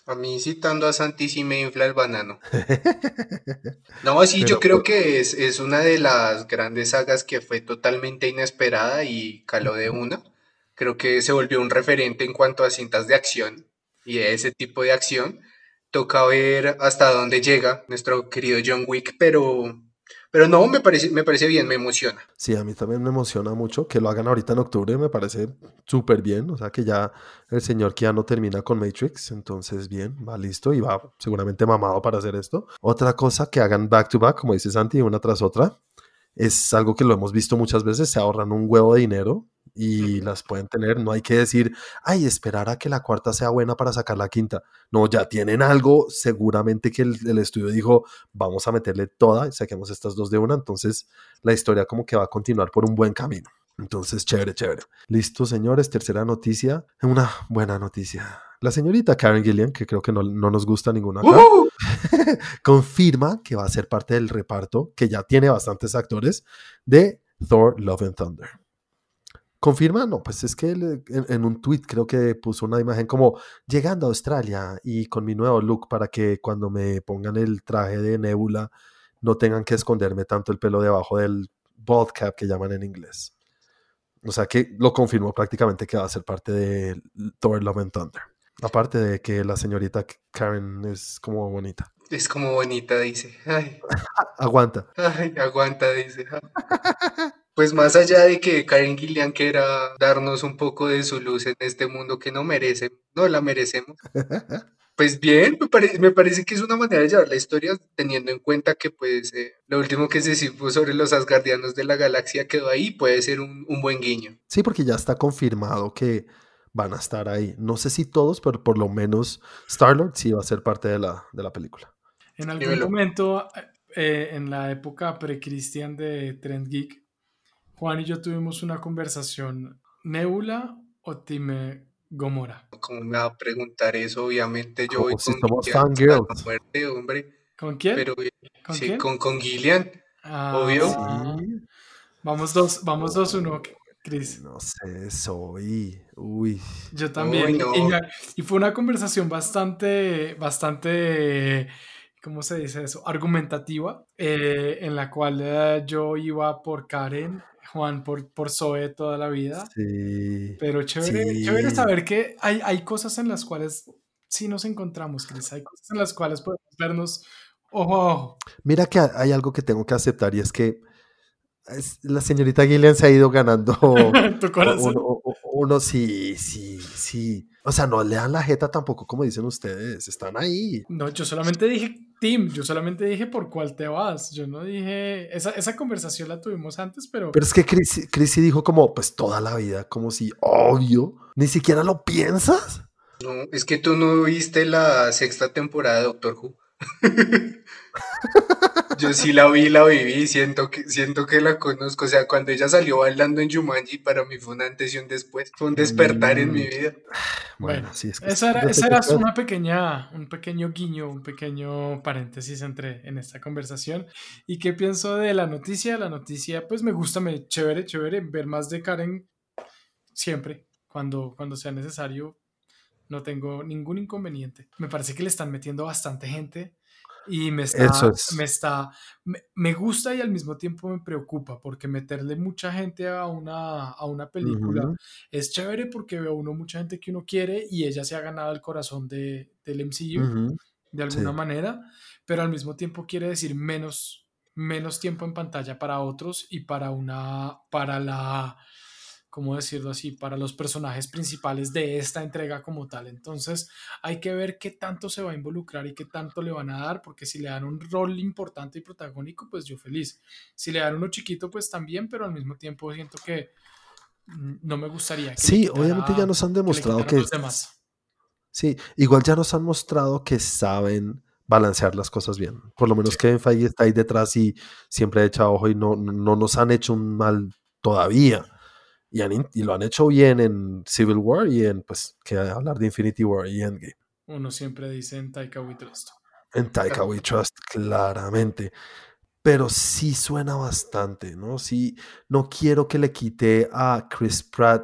A mí citando a Santi sí me infla el banano. No, sí, yo creo que es, es, una de las grandes sagas que fue totalmente inesperada y caló de una. Creo que se volvió un referente en cuanto a cintas de acción y ese tipo de acción. Toca ver hasta dónde llega nuestro querido John Wick, pero pero no, me parece, me parece bien, me emociona. Sí, a mí también me emociona mucho que lo hagan ahorita en octubre, me parece súper bien. O sea que ya el señor no termina con Matrix, entonces bien, va listo y va seguramente mamado para hacer esto. Otra cosa que hagan back to back, como dice Santi, una tras otra, es algo que lo hemos visto muchas veces, se ahorran un huevo de dinero y las pueden tener. No hay que decir, ay, esperar a que la cuarta sea buena para sacar la quinta. No, ya tienen algo. Seguramente que el, estudio dijo, vamos a meterle toda y saquemos estas dos de una. Entonces, la historia como que va a continuar por un buen camino. Entonces, chévere, chévere. Listo, señores. Tercera noticia. Una buena noticia. La señorita Karen Gillian, que creo que no, nos gusta ninguna acá, confirma que va a ser parte del reparto, que ya tiene bastantes actores, de Thor Love and Thunder. ¿Confirma? No, pues es que en, un tweet creo que puso una imagen como llegando a Australia y con mi nuevo look para que cuando me pongan el traje de Nebula no tengan que esconderme tanto el pelo debajo del bald cap que llaman en inglés. O sea que lo confirmó prácticamente que va a ser parte de Thor Love and Thunder. Aparte de que la señorita Karen es como bonita. Es como bonita, dice. aguanta. Ay, aguanta, dice. Pues más allá de que Karen Gillian quiera darnos un poco de su luz en este mundo que no merece, no la merecemos. Pues bien, me, parece que es una manera de llevar la historia teniendo en cuenta que pues eh, lo último que se supo sobre los Asgardianos de la galaxia quedó ahí, puede ser un, buen guiño. Sí, porque ya está confirmado que van a estar ahí. No sé si todos, pero por lo menos Star-Lord sí va a ser parte de la, de la película. En algún momento, eh, en la época pre-Christian de Trend Geek, Juan y yo tuvimos una conversación, ¿Nebula o Time Gomora? ¿Cómo me va a preguntar eso? Obviamente yo voy si con Gillian muerte, hombre. ¿Con quién? Pero, ¿Con sí, Con, con Gillian, ah, obvio. Vamos dos, vamos dos uno, Chris. No sé, soy, uy. Yo también. y, fue una conversación bastante, bastante ¿cómo se dice eso? Argumentativa, eh, en la cual eh, yo iba por Karen Juan, por, por Zoe toda la vida. Sí. Pero chévere, chévere saber que hay, hay cosas en las cuales sí nos encontramos, Cris. Hay cosas en las cuales podemos vernos ojo Mira que hay algo que tengo que aceptar y es que la señorita Gillian se ha ido ganando. ¿Tu corazón? Uno, sí, sí, sí. O sea, no le dan la jeta tampoco, como dicen ustedes. Están ahí. No, yo solamente dije, Tim, yo solamente dije por cuál te vas. Yo no dije. Esa, esa conversación la tuvimos antes, pero. Pero es que Chris, dijo, como, pues toda la vida, como si, obvio. Ni siquiera lo piensas. No, es que tú no viste la sexta temporada de Doctor Who. Yo sí la vi, la viví, siento que, siento que la conozco. O sea, cuando ella salió bailando en Jumanji, para mí fue una antes y un después. Fue un despertar en mi mm. vida. Bueno, sí es que esa era, esa era una pequeña, un pequeño guiño, un pequeño paréntesis entre en esta conversación. ¿Y qué pienso de la noticia? La noticia, pues me gusta, me chévere, chévere ver más de Karen siempre, cuando, cuando sea necesario. No tengo ningún inconveniente. Me parece que le están metiendo bastante gente y me está, me, está me, gusta y al mismo tiempo me preocupa porque meterle mucha gente a una, a una película es chévere porque veo uno mucha gente que uno quiere y ella se ha ganado el corazón de, del MCU de alguna manera, pero al mismo tiempo quiere decir menos, menos tiempo en pantalla para otros y para una, para la ¿cómo decirlo así?, para los personajes principales de esta entrega como tal. Entonces hay que ver qué tanto se va a involucrar y qué tanto le van a dar, porque si le dan un rol importante y protagónico, pues yo feliz. Si le dan uno chiquito, pues también, pero al mismo tiempo siento que mm, no me gustaría. sí, obviamente ya nos han demostrado que... Sí, igual ya nos han mostrado que saben balancear las cosas bien. Por lo menos Kevin Feige está ahí detrás y siempre echa ojo y no, no nos han hecho un mal todavía y, lo han hecho bien en Civil War y en, pues, que hablar de Infinity War y Endgame. Uno siempre dice en Taika We Trust. En Taika We Trust, claramente. Pero sí suena bastante, ¿no? Sí, no quiero que le quite a Chris Pratt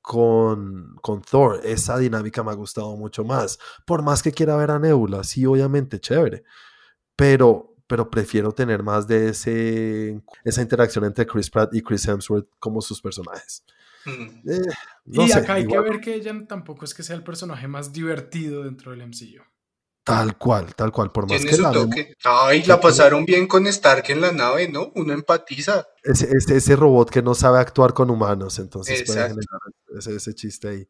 con, con Thor. Esa dinámica me ha gustado mucho más. Por más que quiera ver a Nebula, sí, obviamente, chévere. Pero pero prefiero tener más de ese, esa interacción entre Chris Pratt y Chris Hemsworth como sus personajes. Mm. Eh, y acá hay que ver que ella tampoco es que sea el personaje más divertido dentro del MCU. Tal cual, tal cual, por más que la Ay, la pasaron bien con Stark en la nave, ¿no? Uno empatiza. Ese, ese, robot que no sabe actuar con humanos, entonces puede generar ese, ese chiste ahí.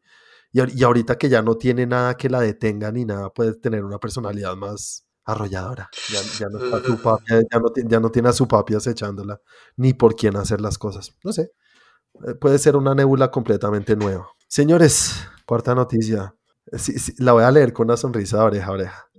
Y, y, ahorita que ya no tiene nada que la detenga ni nada, puede tener una personalidad más, arrolladora. Ya, no ya, no, tiene a su papi acechándola, ni por quién hacer las cosas. No sé. eh, puede ser una nebula completamente nueva. Señores, cuarta noticia. la voy a leer con una sonrisa de oreja a oreja.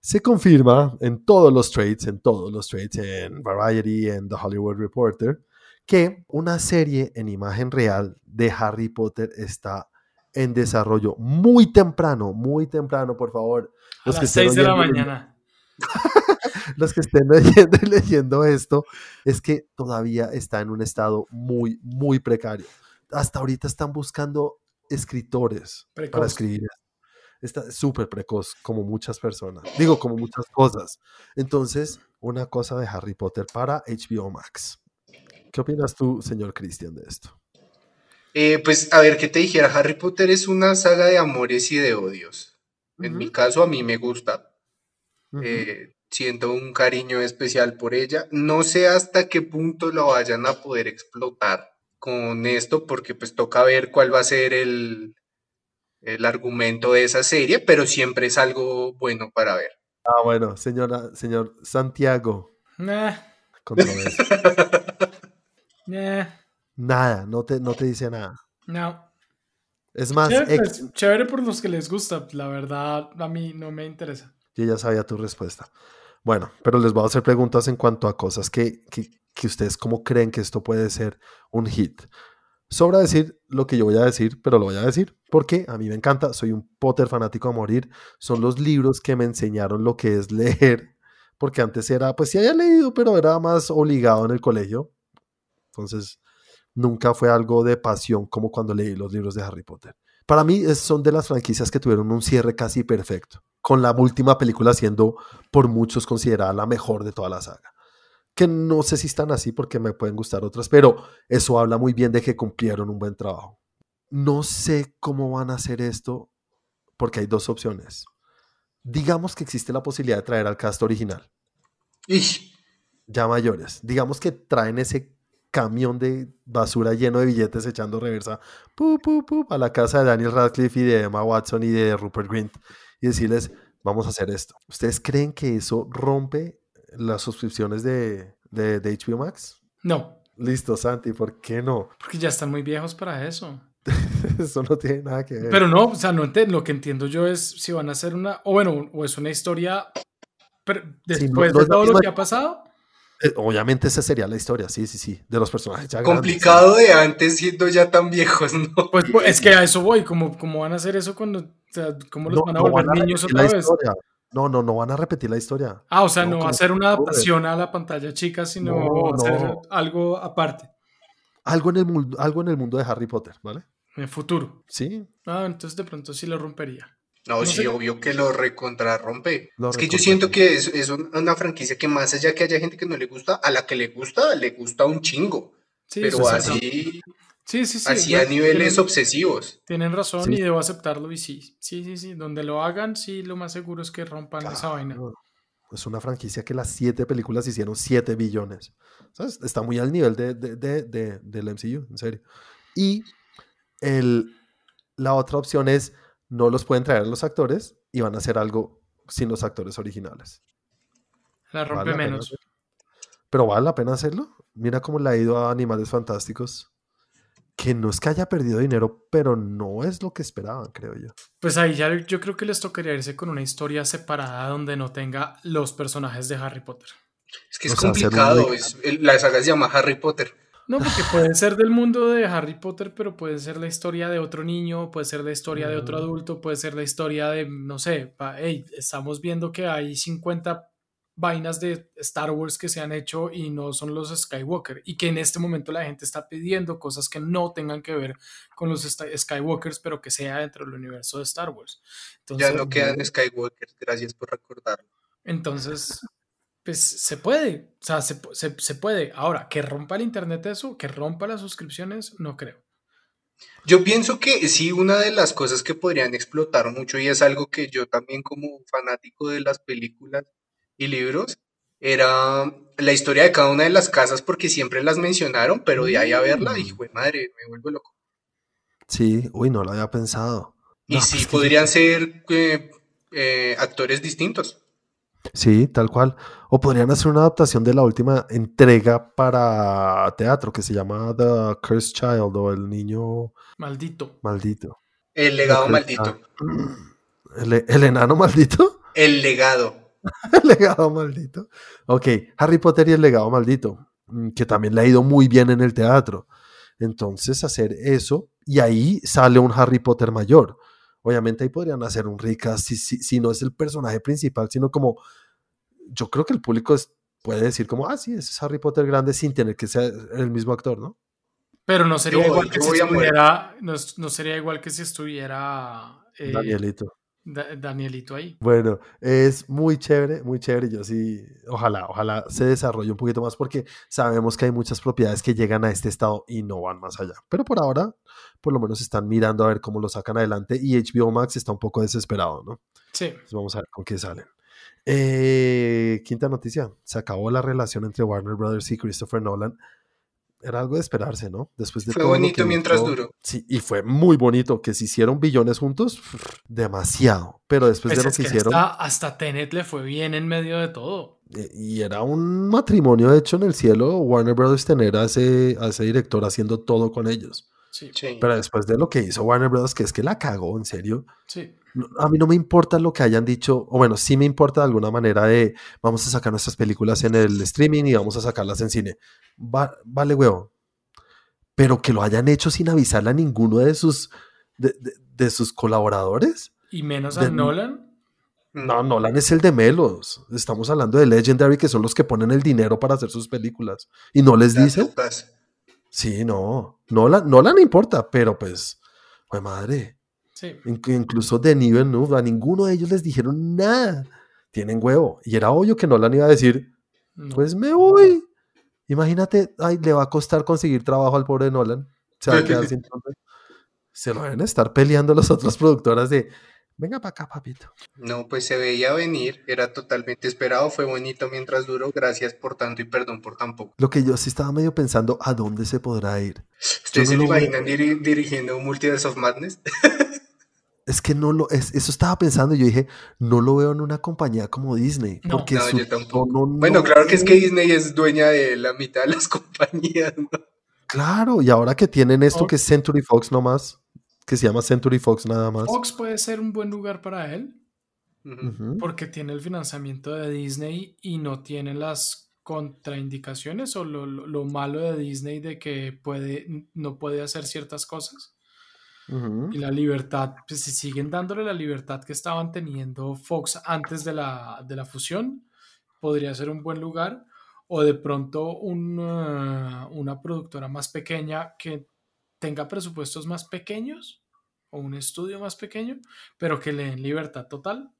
Se confirma en todos los trades, en todos los trades, en Variety, en The Hollywood Reporter, que una serie en imagen real de Harry Potter está en desarrollo muy temprano, muy temprano, por favor. Los a las 6 de la mañana. los que estén leyendo, leyendo esto, es que todavía está en un estado muy, muy precario. Hasta ahorita están buscando escritores para escribir. Está súper precoz, como muchas personas. Digo, como muchas cosas. Entonces, una cosa de Harry Potter para HBO Max. ¿Qué opinas tú, señor Cristian, de esto? Eh, pues a ver, ¿qué te dijera? Harry Potter es una saga de amores y de odios. En mi caso, a mí me gusta. Eh, siento un cariño especial por ella. No sé hasta qué punto lo vayan a poder explotar con esto, porque pues toca ver cuál va a ser el, el argumento de esa serie, pero siempre es algo bueno para ver. Ah, bueno, señora, señor Santiago. Nah. Nada, no te, no te dice nada. No. Es más, pues, chévere, por los que les gusta. La verdad, a mí no me interesa. Yo ya sabía tu respuesta. Bueno, pero les voy a hacer preguntas en cuanto a cosas que, que, que ustedes cómo creen que esto puede ser un hit. Sobra decir lo que yo voy a decir, pero lo voy a decir porque a mí me encanta, soy un Potter fanático a morir. Son los libros que me enseñaron lo que es leer, porque antes era, pues sí había leído, pero era más obligado en el colegio. Entonces, nunca fue algo de pasión como cuando leí los libros de Harry Potter. Para mí son de las franquicias que tuvieron un cierre casi perfecto, con la última película siendo por muchos considerada la mejor de toda la saga. Que no sé si están así porque me pueden gustar otras, pero eso habla muy bien de que cumplieron un buen trabajo. No sé cómo van a hacer esto porque hay dos opciones. Digamos que existe la posibilidad de traer al cast original. Ya mayores. Digamos que traen ese camión de basura lleno de billetes echando reversa a la casa de Daniel Radcliffe y de Emma Watson y de Rupert Grint y decirles, vamos a hacer esto. ¿Ustedes creen que eso rompe las suscripciones de, de, HBO Max? No. Listo, Santi, ¿por qué no? Porque ya están muy viejos para eso. eso no tiene nada que ver. Pero no, o sea, no lo que entiendo yo es si van a hacer una, o bueno, o es una historia después de todo lo que ha pasado obviamente esa sería la historia, sí, sí, sí, de los personajes ya Complicado de antes siendo ya tan viejos, ¿no? Pues, pues, es que a eso voy, ¿cómo, cómo van a hacer eso cuando, o sea, cómo los van a volver niños otra vez? No, no, no van a repetir la historia. Ah, o sea, no, va a ser una adaptación a la pantalla chica, sino va a ser algo aparte. Algo en, el mundo, algo en el mundo de Harry Potter, ¿vale? En el futuro. Sí. Ah, entonces de pronto sí lo rompería. No, sí, obvio que lo recontrarrompe. es que yo siento que es, una franquicia que más allá que haya gente que no le gusta, a la que le gusta, le gusta un chingo. Sí, pero así, sí, sí, sí, así a niveles obsesivos. Tienen razón y debo aceptarlo y sí, sí, sí, sí, donde lo hagan, sí, lo más seguro es que rompan esa vaina. Es una franquicia que las siete películas hicieron siete billones. ¿Sabes? Está muy al nivel de, de, del MCU, en serio. Y el, la otra opción es no los pueden traer los actores y van a hacer algo sin los actores originales. La rompe menos. Pero vale la pena hacerlo. Mira cómo le ha ido a Animales Fantásticos. Que no es que haya perdido dinero, pero no es lo que esperaban, creo yo. Pues ahí ya yo creo que les tocaría irse con una historia separada donde no tenga los personajes de Harry Potter. Es que es complicado. la saga se llama Harry Potter. No, porque puede ser del mundo de Harry Potter, pero puede ser la historia de otro niño, puede ser la historia de otro adulto, puede ser la historia de, no sé, hey, estamos viendo que hay 50 vainas de Star Wars que se han hecho y no son los Skywalker y que en este momento la gente está pidiendo cosas que no tengan que ver con los Skywalkers pero que sea dentro del universo de Star Wars. ya no quedan Skywalkers, gracias por recordarlo. Entonces, pues se puede, o sea, se, puede. Ahora, que rompa el Internet eso, que rompa las suscripciones, no creo. Yo pienso que sí, una de las cosas que podrían explotar mucho, y es algo que yo también como fanático de las películas y libros, era la historia de cada una de las casas, porque siempre las mencionaron, pero de ahí a verla, dije, mm. madre, me vuelvo loco. Sí, uy, no lo había pensado. Y sí, podrían ser eh, eh, actores distintos. Sí, tal cual. O podrían hacer una adaptación de la última entrega para teatro que se llama The Cursed Child o El Niño Maldito. Maldito. El legado maldito. ¿El, ¿El, enano maldito? El legado. el legado maldito. Ok, Harry Potter y el legado maldito, mm, que también le ha ido muy bien en el teatro. Entonces, hacer eso y ahí sale un Harry Potter mayor. Obviamente ahí podrían hacer un recast si, si, si, no es el personaje principal, sino como yo creo que el público es, puede decir como, ah, sí, ese es Harry Potter grande sin tener que ser el mismo actor, ¿no? Pero no sería, yo, igual, que si estuviera, no, no, sería igual que si estuviera eh, Danielito. Da, Danielito ahí. Bueno, es muy chévere, muy chévere. Yo sí, ojalá, ojalá se desarrolle un poquito más porque sabemos que hay muchas propiedades que llegan a este estado y no van más allá. Pero por ahora, por lo menos están mirando a ver cómo lo sacan adelante y HBO Max está un poco desesperado, ¿no? Sí. Entonces vamos a ver con qué salen. Eh, quinta noticia, se acabó la relación entre Warner Brothers y Christopher Nolan era algo de esperarse, ¿no? Después de fue bonito mientras duró. Sí, y fue muy bonito que se hicieron billones juntos, demasiado. Pero después pues de lo que, que hicieron. Hasta, hasta Tenet le fue bien en medio de todo. Y era un matrimonio hecho en el cielo, Warner Brothers tener a ese, a ese director haciendo todo con ellos. Sí. Pero después de lo que hizo Warner Brothers, que es que la cagó, en serio. Sí. A mí no me importa lo que hayan dicho, o bueno, sí me importa de alguna manera de vamos a sacar nuestras películas en el streaming y vamos a sacarlas en cine. Va, vale, huevo. Pero que lo hayan hecho sin avisarle a ninguno de sus, de, de, de sus colaboradores. Y menos a De- Nolan. No, Nolan es el de Melos. Estamos hablando de Legendary, que son los que ponen el dinero para hacer sus películas. Y no les Las dice. lucas. Sí, no. Nolan, Nolan importa, pero pues, fue madre. Sí. Incluso Denis Villeneuve, a ninguno de ellos les dijeron nada. Tienen huevo. Y era obvio que Nolan iba a decir, No. pues me voy. Imagínate, ay, le va a costar conseguir trabajo al pobre Nolan. Se va a quedar sin. Se lo deben estar peleando las otras productoras de, venga para acá, papito. No, pues se veía venir, era totalmente esperado, fue bonito mientras duró, gracias por tanto y perdón por tan poco. Lo que yo sí estaba medio pensando, ¿a dónde se podrá ir? ¿Ustedes no se lo imaginan diri- dirigiendo Multiverse of Madness? Es que no lo, es, eso estaba pensando, y yo dije, no lo veo en una compañía como Disney, No. porque No, su yo tampoco. tono no Bueno, claro que es que Disney es dueña de la mitad de las compañías, ¿no? Claro, y ahora que tienen esto Fox. que es Century Fox nomás, que se llama Century Fox nada más. Fox puede ser un buen lugar para él porque tiene el financiamiento de Disney y no tiene las contraindicaciones o lo, lo- lo malo de Disney de que puede, no puede hacer ciertas cosas. Y la libertad, pues si siguen dándole la libertad que estaban teniendo Fox antes de la, de la fusión, podría ser un buen lugar. O de pronto un, eh, una productora más pequeña que tenga presupuestos más pequeños o un estudio más pequeño, pero que le den libertad total,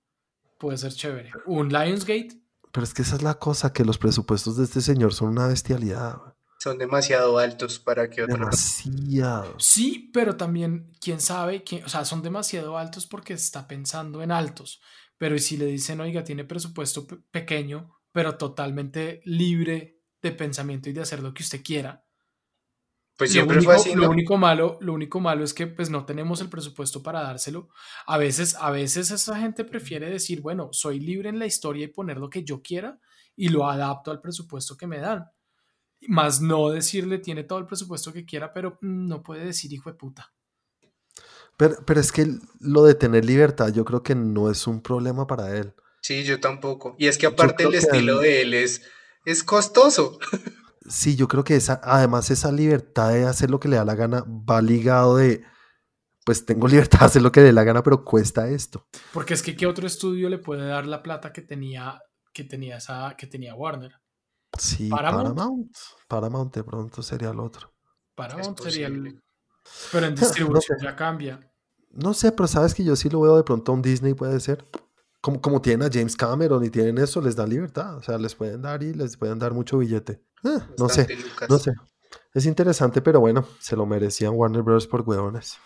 puede ser chévere. Un Lionsgate, Pero es que esa es la cosa, que los presupuestos de este señor son una bestialidad. Son demasiado altos para que otro... Demasiado. Sí, pero también, quién sabe, quién, o sea, son demasiado altos porque está pensando en altos. Pero ¿y si le dicen, oiga, tiene presupuesto pe- pequeño, pero totalmente libre de pensamiento y de hacer lo que usted quiera? Pues Lo siempre único, fue así, lo único malo, lo único malo es que pues no tenemos el presupuesto para dárselo. A veces, a veces esa gente prefiere decir, bueno, soy libre en la historia y poner lo que yo quiera y lo adapto al presupuesto que me dan. Más no decirle tiene todo el presupuesto que quiera, pero no puede decir hijo de puta. Pero, pero es que lo de tener libertad yo creo que no es un problema para él. Sí, yo tampoco. Y es que aparte el estilo de él es, es costoso. Sí, yo creo que esa, además esa libertad de hacer lo que le da la gana va ligado de, pues tengo libertad de hacer lo que le dé la gana, pero cuesta esto. Porque es que qué otro estudio le puede dar la plata que tenía, que tenía esa, que tenía Warner. Sí, Paramount. Paramount. Paramount de pronto sería el otro. Paramount sería el. Pero en distribución ya cambia. No sé, pero sabes que yo sí lo veo de pronto a un Disney puede ser. Como, como tienen a James Cameron y tienen eso, les dan libertad. O sea, les pueden dar y les pueden dar mucho billete. Eh, no sé, lucas. no sé. Es interesante, pero bueno, se lo merecían Warner Bros. por huevones.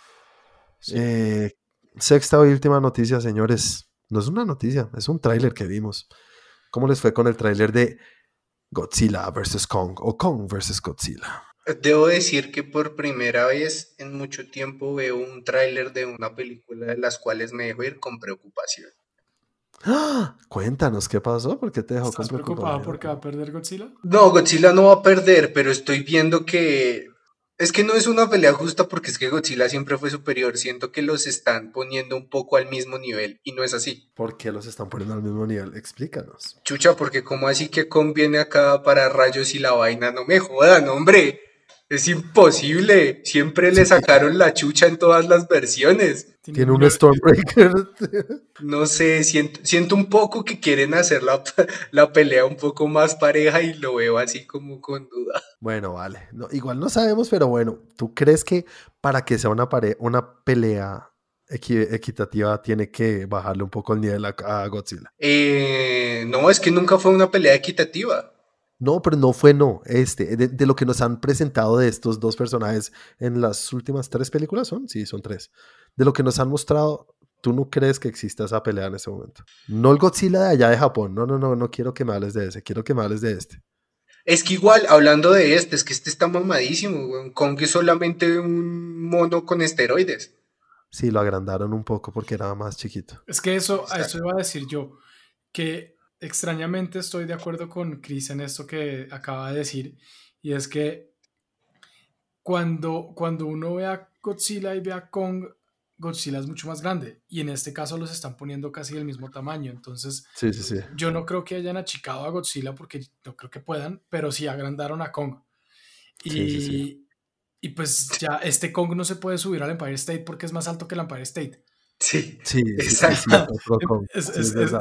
Sí. Eh, sexta y última noticia, señores. No es una noticia, es un tráiler que vimos. ¿Cómo les fue con el tráiler de Godzilla vs. Kong o Kong vs. Godzilla? Debo decir que por primera vez en mucho tiempo veo un tráiler de una película de las cuales me dejo ir con preocupación. ¡Ah! Cuéntanos qué pasó, ¿por qué te dejó ¿Estás con preocupado porque va a perder Godzilla? No, Godzilla no va a perder, pero estoy viendo que es que no es una pelea justa porque es que Godzilla siempre fue superior. Siento que los están poniendo un poco al mismo nivel y no es así. ¿Por qué los están poniendo al mismo nivel? Explícanos. Chucha, porque como así que Kong viene acá para rayos y la vaina, no me jodan, hombre. Es imposible. Siempre le sacaron la chucha en todas las versiones. Tiene un Stormbreaker. No sé, siento, siento un poco que quieren hacer la, la pelea un poco más pareja y lo veo así como con duda. Bueno, vale. No, igual no sabemos, pero bueno, ¿tú crees que para que sea una, pare- una pelea equi- equitativa tiene que bajarle un poco el nivel a, a Godzilla? Eh, no, es que nunca fue una pelea equitativa. No, pero no fue no. Este, de, de lo que nos han presentado de estos dos personajes en las últimas tres películas, ¿son? Sí, son tres. De lo que nos han mostrado, ¿tú no crees que exista esa pelea en ese momento? No el Godzilla de allá de Japón. No, no, no, no quiero que me hables de ese. Quiero que me hables de este. Es que igual, hablando de este, es que este está mamadísimo, weón. Kong es solamente un mono con esteroides. Sí, lo agrandaron un poco porque era más chiquito. Es que eso, a eso iba a decir yo, que extrañamente estoy de acuerdo con Chris en esto que acaba de decir, y es que cuando, cuando uno ve a Godzilla y ve a Kong, Godzilla es mucho más grande, y en este caso los están poniendo casi del mismo tamaño, entonces Sí, sí, sí. yo no creo que hayan achicado a Godzilla porque no creo que puedan, pero sí agrandaron a Kong. Y, Sí, sí, sí. y pues ya este Kong no se puede subir al Empire State porque es más alto que el Empire State. Sí, Sí, Exacto.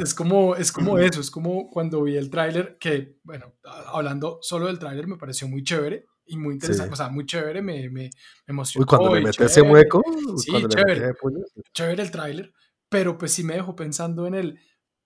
Es, como, es como eso, es como cuando vi el tráiler, que, bueno, hablando solo del tráiler me pareció muy chévere y muy interesante, Sí. o sea, muy chévere, me, me, me emocionó. Uy, cuando le mete ese hueco, Sí, chévere. Chévere el tráiler, pero pues sí me dejó pensando en el,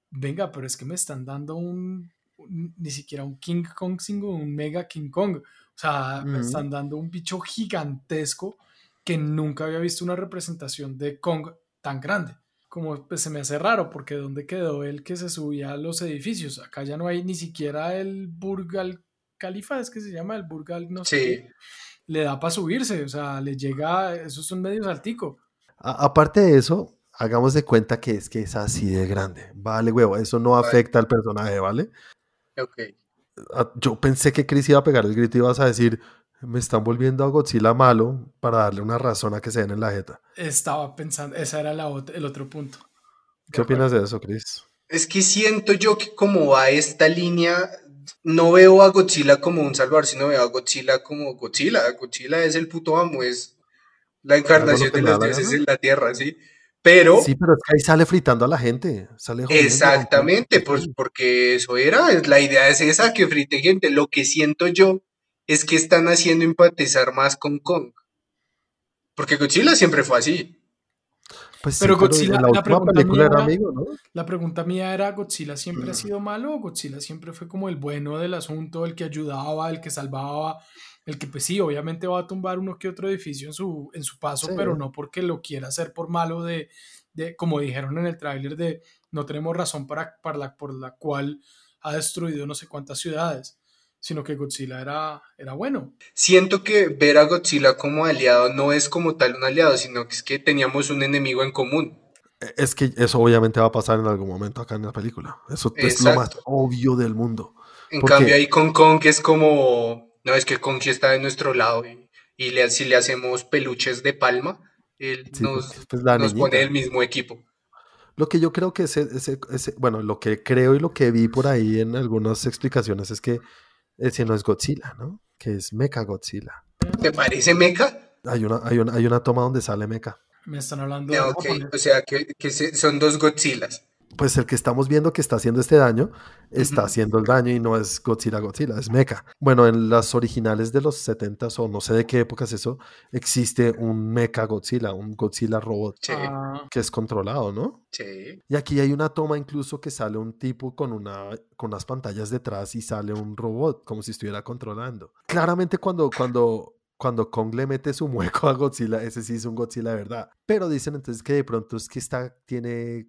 venga, pero es que me están dando un, un- ni siquiera un King Kong, sino un Mega King Kong, o sea, me están dando un bicho gigantesco que nunca había visto una representación de Kong tan grande como pues se me hace raro porque dónde quedó el que se subía a los edificios acá ya no hay ni siquiera el Burj Al Khalifa es que se llama el Burj Al no sé sí. qué, le da para subirse o sea le llega esos son medios altico A- aparte de eso, hagamos de cuenta que es que es así de grande. Vale, huevo, eso no Vale. afecta al personaje, ¿vale? Ok. Ah, Yo pensé que Chris iba a pegar el grito y ibas a decir, me están volviendo a Godzilla malo para darle una razón a que se den en la jeta. estaba pensando esa era la ot- el otro punto ¿Qué opinas de eso, Chris? Es que siento yo que como va esta línea, no veo a Godzilla como un salvador, sino veo a Godzilla como Godzilla. Godzilla es el puto amo, es la encarnación de los la dioses en la tierra, ¿sí? Pero, Sí, pero es que ahí sale fritando a la gente. Sale exactamente, pues porque eso era, es- la idea es esa, que frite gente. Lo que siento yo es que están haciendo empatizar más con Kong. Porque Godzilla siempre fue así. Pues sí, Pero pero Godzilla, en la la última pregunta película mía era amigo, ¿no? La pregunta mía era, ¿Godzilla siempre ha sido malo o Godzilla siempre fue como el bueno del asunto, el que ayudaba, el que salvaba, el que pues sí, obviamente va a tumbar uno que otro edificio en su, en su paso, Sí. pero no porque lo quiera hacer por malo de, de como dijeron en el tráiler, de no tenemos razón para, para la, por la cual ha destruido no sé cuántas ciudades, sino que Godzilla era, era bueno. Siento que ver a Godzilla como aliado no es como tal un aliado, sino que es que teníamos un enemigo en común. Es que eso obviamente va a pasar en algún momento acá en la película. Eso es lo más Exacto. obvio del mundo. En ¿Por qué? cambio ahí con Kong es como, no, es que Kong sí está de nuestro lado y, y le, si le hacemos peluches de palma, él Sí, nos, porque, pues, nos pone el mismo equipo. Lo que yo creo que ese, ese- ese- bueno, lo que creo y lo que vi por ahí en algunas explicaciones es que ese no es Godzilla, ¿no? Que es Mecha Godzilla. ¿Te parece meca? Hay una, hay una, hay una toma donde sale Mecha. Me están hablando de No, ok, japonés. o sea que, que se- son dos Godzillas. Pues el que estamos viendo que está haciendo este daño, está haciendo el daño y no es Godzilla Godzilla, es Mecha. Bueno, en las originales de los 70s o no sé de qué época es eso, existe un Mecha Godzilla, un Godzilla robot Sí, Ah, que es controlado, ¿no? sí. Y aquí hay una toma incluso que sale un tipo con, una, con unas pantallas detrás y sale un robot como si estuviera controlando. Claramente cuando, cuando, cuando Kong le mete su mueco a Godzilla, ese sí es un Godzilla de verdad. Pero dicen entonces que de pronto es que está, tiene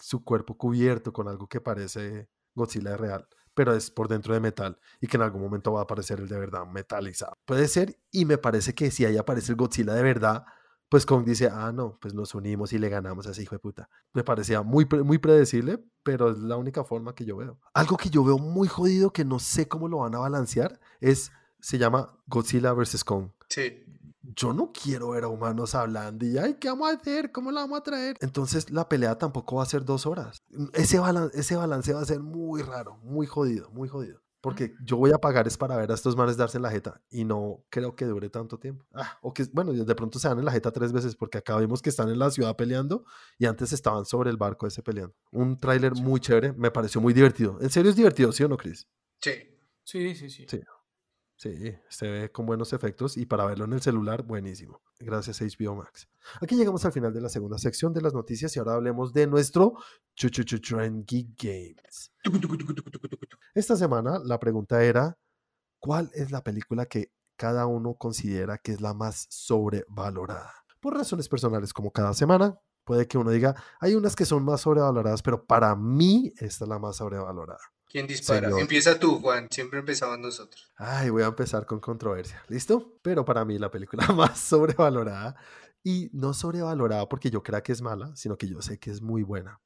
su cuerpo cubierto con algo que parece Godzilla real, pero es por dentro de metal y que en algún momento va a aparecer el de verdad metalizado. Puede ser y me parece que si ahí aparece el Godzilla de verdad, pues Kong dice, ah, no, pues nos unimos y le ganamos a ese hijo de puta. Me parecía muy, muy predecible, pero es la única forma que yo veo. Algo que yo veo muy jodido, que no sé cómo lo van a balancear, es, se llama Godzilla vs. Kong. Sí. Yo no quiero ver a humanos hablando y, ay, ¿qué vamos a hacer? ¿Cómo la vamos a traer? Entonces la pelea tampoco va a ser dos horas. Ese, ese balance va a ser muy raro, muy jodido, muy jodido. Porque yo voy a pagar es para ver a estos manes darse en la jeta y no creo que dure tanto tiempo. Ah, o que, bueno, de pronto se dan en la jeta tres veces porque acá vemos que están en la ciudad peleando y antes estaban sobre el barco ese peleando. Un tráiler muy chévere, me pareció muy divertido. ¿En serio es divertido, sí o no, Chris? Sí. Sí, sí, sí. Sí. Sí, se ve con buenos efectos y para verlo en el celular, buenísimo. Gracias a HBO Max. Aquí llegamos al final de la segunda sección de las noticias y ahora hablemos de nuestro Trend Geek Games. Esta semana la pregunta era, ¿cuál es la película que cada uno considera que es la más sobrevalorada? Por razones personales, como cada semana, puede que uno diga, hay unas que son más sobrevaloradas, pero para mí esta es la más sobrevalorada. ¿Quién dispara? Empieza tú, Juan. Siempre empezamos nosotros. Ay, voy a empezar con controversia. ¿Listo? Pero para mí la película más sobrevalorada, y no sobrevalorada porque yo crea que es mala, sino que yo sé que es muy buena.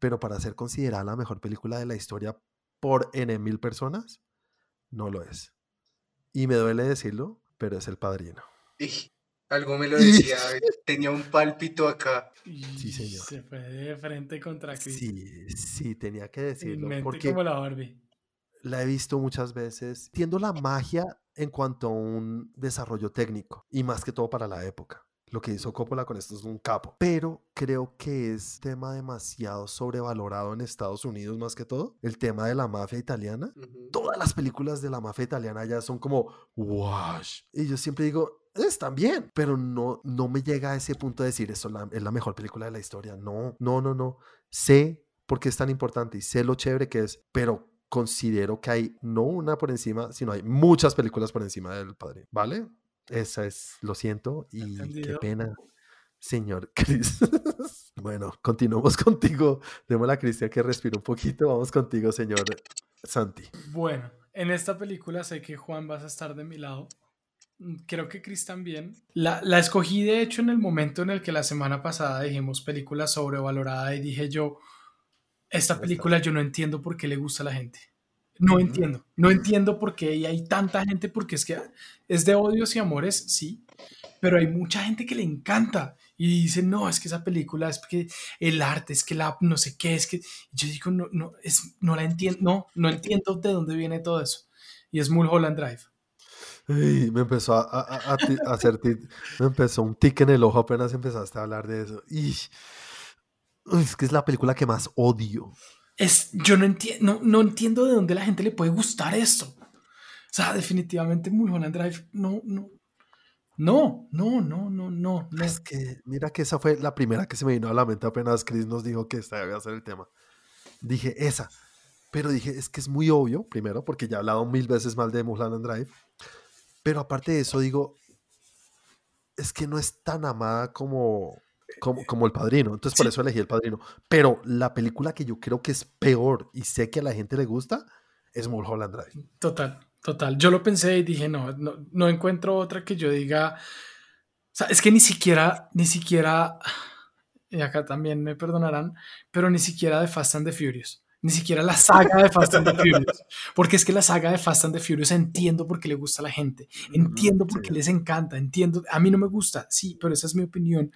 Pero para ser considerada la mejor película de la historia por N mil personas, no lo es. Y me duele decirlo, pero es El Padrino. Algo me lo decía, tenía un pálpito acá. Sí, señor. Se fue de frente contra Chris. Sí, sí, tenía que decirlo. porque como la Barbie. La he visto muchas veces. Tiendo la magia en cuanto a un desarrollo técnico y más que todo para la época. Lo que hizo Coppola con esto es un capo. Pero creo que es tema demasiado sobrevalorado en Estados Unidos más que todo. El tema de la mafia italiana. Todas las películas de la mafia italiana ya son como wash. Y yo siempre digo, están bien, pero no, no me llega a ese punto de decir, eso es la mejor película de la historia. No, no, no, no. Sé por qué es tan importante y sé lo chévere que es, pero considero que hay no una por encima, sino hay muchas películas por encima del padre, ¿vale? Esa es, lo siento y qué pena, señor Chris. bueno, continuamos contigo. Démosle a Cristian que respire un poquito. Vamos contigo, señor Santi. Bueno, en esta película sé que Juan vas a estar de mi lado. Mm, creo que Chris también. La, la escogí de hecho en el momento en el que la semana pasada dijimos película sobrevalorada y dije yo, esta película yo no entiendo por qué le gusta a la gente. No entiendo, no entiendo por qué hay tanta gente, porque es que es de odios y amores, sí, pero hay mucha gente que le encanta y dice, no, es que esa película es que el arte, es que la no sé qué, es que yo digo, no, no, es, no la entiendo, no, no entiendo de dónde viene todo eso. Y es Mulholland Drive. Me empezó a, a, hacer, me empezó un tic en el ojo apenas empezaste a hablar de eso. Y, es que es la película que más odio es, yo no, entiendo no, entiendo de dónde la gente le puede gustar esto. O sea, definitivamente Mulholland Drive, no, no, no, no, no, no, no, Es que, mira que esa fue la primera que se me vino a la mente apenas Chris nos dijo que esta iba a ser el tema. Dije, esa. Pero dije, es que es muy obvio, primero, porque ya he hablado mil veces mal de Mulholland Drive. Pero aparte de eso, digo, es que no es tan amada como, como, como el padrino. Entonces por eso elegí el padrino. Pero la película que yo creo que es peor y sé que a la gente le gusta es Mulholland Drive. Total, total. Yo lo pensé y dije, no, no, no encuentro otra que yo diga. O sea, es que ni siquiera, ni siquiera, y acá también me perdonarán, pero ni siquiera de Fast and the Furious. Ni siquiera la saga de Fast and the Furious. Porque es que la saga de Fast and the Furious entiendo por qué le gusta a la gente. Entiendo por qué les encanta. Entiendo. A mí no me gusta, sí, pero esa es mi opinión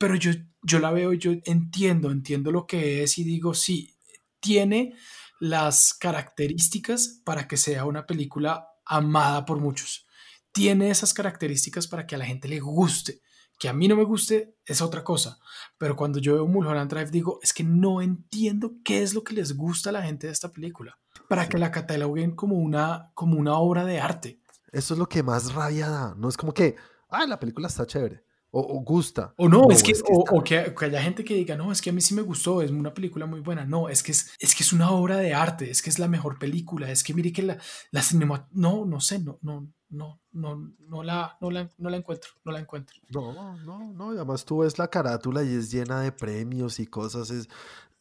pero yo, yo la veo yo entiendo, entiendo lo que es y digo, sí, tiene las características para que sea una película amada por muchos. Tiene esas características para que a la gente le guste. Que a mí no me guste es otra cosa. Pero cuando yo veo Mulholland Drive digo, es que no entiendo qué es lo que les gusta a la gente de esta película. Para que la cataloguen como una, como una obra de arte. Eso es lo que más rabia da. No es como que, ah, la película está chévere o, gusta. O no, es que, o, que, haya gente que diga, no, es que a mí sí me gustó, es una película muy buena. No, es que es, es que es una obra de arte, es que es la mejor película, es que mire que la, la cinema, no, no sé, no, no, no, no, no la, no la, no la encuentro, no la encuentro. No, no, no, además tú ves la carátula y es llena de premios y cosas, es,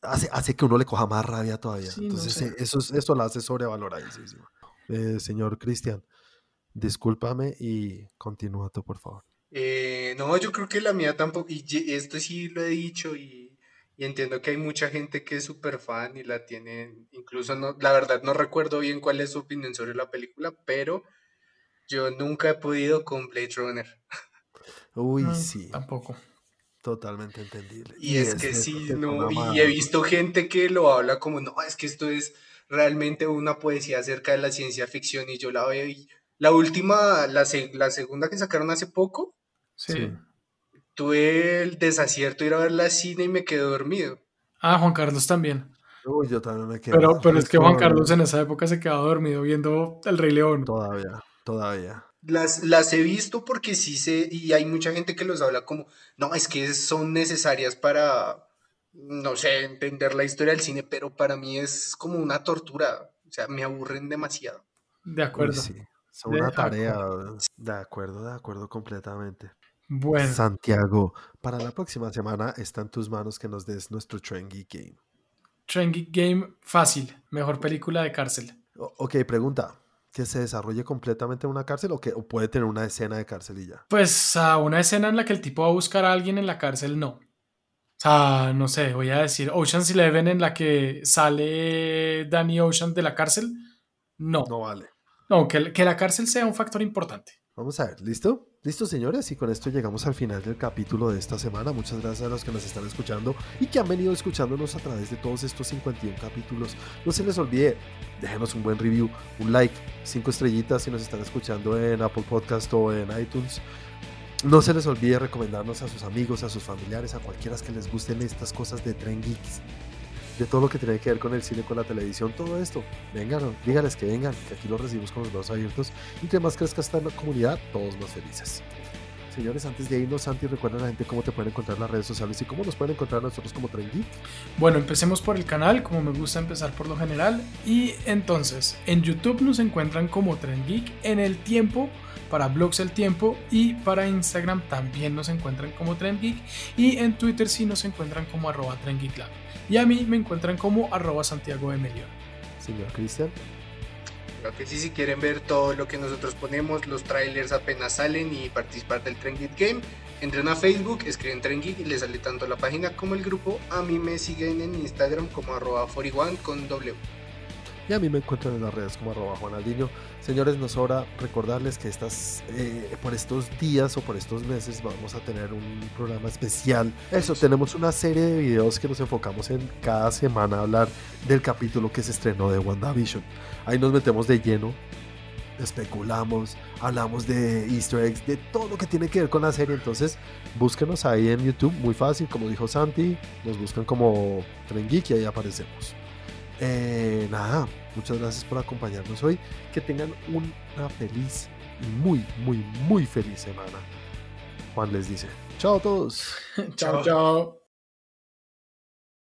hace, hace que uno le coja más rabia todavía. Entonces, eh, eso, eso la hace sobrevaloradísimo. Eh, señor Cristian, discúlpame y continúa tú, por favor. Eh, no, yo creo que la mía tampoco, y esto sí lo he dicho y, entiendo que hay mucha gente que es súper fan y la tiene, incluso no, la verdad no recuerdo bien cuál es su opinión sobre la película, pero yo nunca he podido con Blade Runner. Uy, sí. Tampoco. Totalmente entendible. Y, es, que sí, no, y he visto gente que lo habla como, no, es que esto es realmente una poesía acerca de la ciencia ficción y yo la veo y la última, la, la segunda que sacaron hace poco, sí. tuve el desacierto de ir a ver la cine y me quedé dormido. Ah, Juan Carlos también. Uy, yo también me quedé. Pero, pero es que Juan Carlos en esa época se quedaba dormido viendo El Rey León. Todavía, todavía. Las, las he visto porque sí sé, y hay mucha gente que los habla como, no, es que son necesarias para, no sé, entender la historia del cine, pero para mí es como una tortura, o sea, me aburren demasiado. De acuerdo. sí, son una tarea, de acuerdo, de acuerdo completamente. Bueno. Santiago, para la próxima semana está en tus manos que nos des nuestro Trendy Game. Trendy Game fácil, mejor película de cárcel. ok, pregunta que se desarrolle completamente en una cárcel o que puede tener una escena de cárcel y ya? Pues a una escena en la que el tipo va a buscar a alguien en la cárcel, no. O sea, no sé, voy a decir Ocean's Eleven en la que sale Danny Ocean de la cárcel, no. No vale. No, que, que la cárcel sea un factor importante. Vamos a ver, ¿listo? Listo, señores, y con esto llegamos al final del capítulo de esta semana. Muchas gracias a los que nos están escuchando y que han venido escuchándonos a través de todos estos 51 capítulos. No se les olvide, déjenos un buen review, un like, cinco estrellitas si nos están escuchando en Apple Podcast o en iTunes. No se les olvide recomendarnos a sus amigos, a sus familiares, a cualquiera que les gusten estas cosas de Tren Geeks de todo lo que tiene que ver con el cine, con la televisión, todo esto. Vengan, díganles que vengan, que aquí los recibimos con los brazos abiertos y que más crezca esta comunidad, todos más felices. Señores, antes de irnos, Santi, recuerda a la gente cómo te pueden encontrar en las redes sociales y cómo nos pueden encontrar nosotros como Trendy. Bueno, empecemos por el canal, como me gusta empezar por lo general. Y entonces, en YouTube nos encuentran como Trend Geek, en el tiempo para blogs El Tiempo y para Instagram también nos encuentran como Trend Geek y en Twitter sí nos encuentran como arroba Trend Geek y a mí me encuentran como arroba Santiago de Melior. Señor Cristian. Creo que sí, si quieren ver todo lo que nosotros ponemos, los trailers apenas salen y participar del Trend Geek Game, entren a Facebook, escriben Trend Geek y les sale tanto la página como el grupo. A mí me siguen en Instagram como arroba 41 con W y a mí me encuentran en las redes como arroba Juanaldinho. Señores, nos sobra recordarles que estas, eh, por estos días o por estos meses vamos a tener un programa especial. Eso, tenemos una serie de videos que nos enfocamos en cada semana a hablar del capítulo que se estrenó de WandaVision. Ahí nos metemos de lleno especulamos, hablamos de easter eggs, de todo lo que tiene que ver con la serie. Entonces, búsquenos ahí en YouTube, muy fácil, como dijo Santi, nos buscan como Tren y ahí aparecemos. Eh, nada, muchas gracias por acompañarnos hoy. Que tengan una feliz y muy, muy, muy feliz semana. Juan les dice, chao a todos. chao, chao.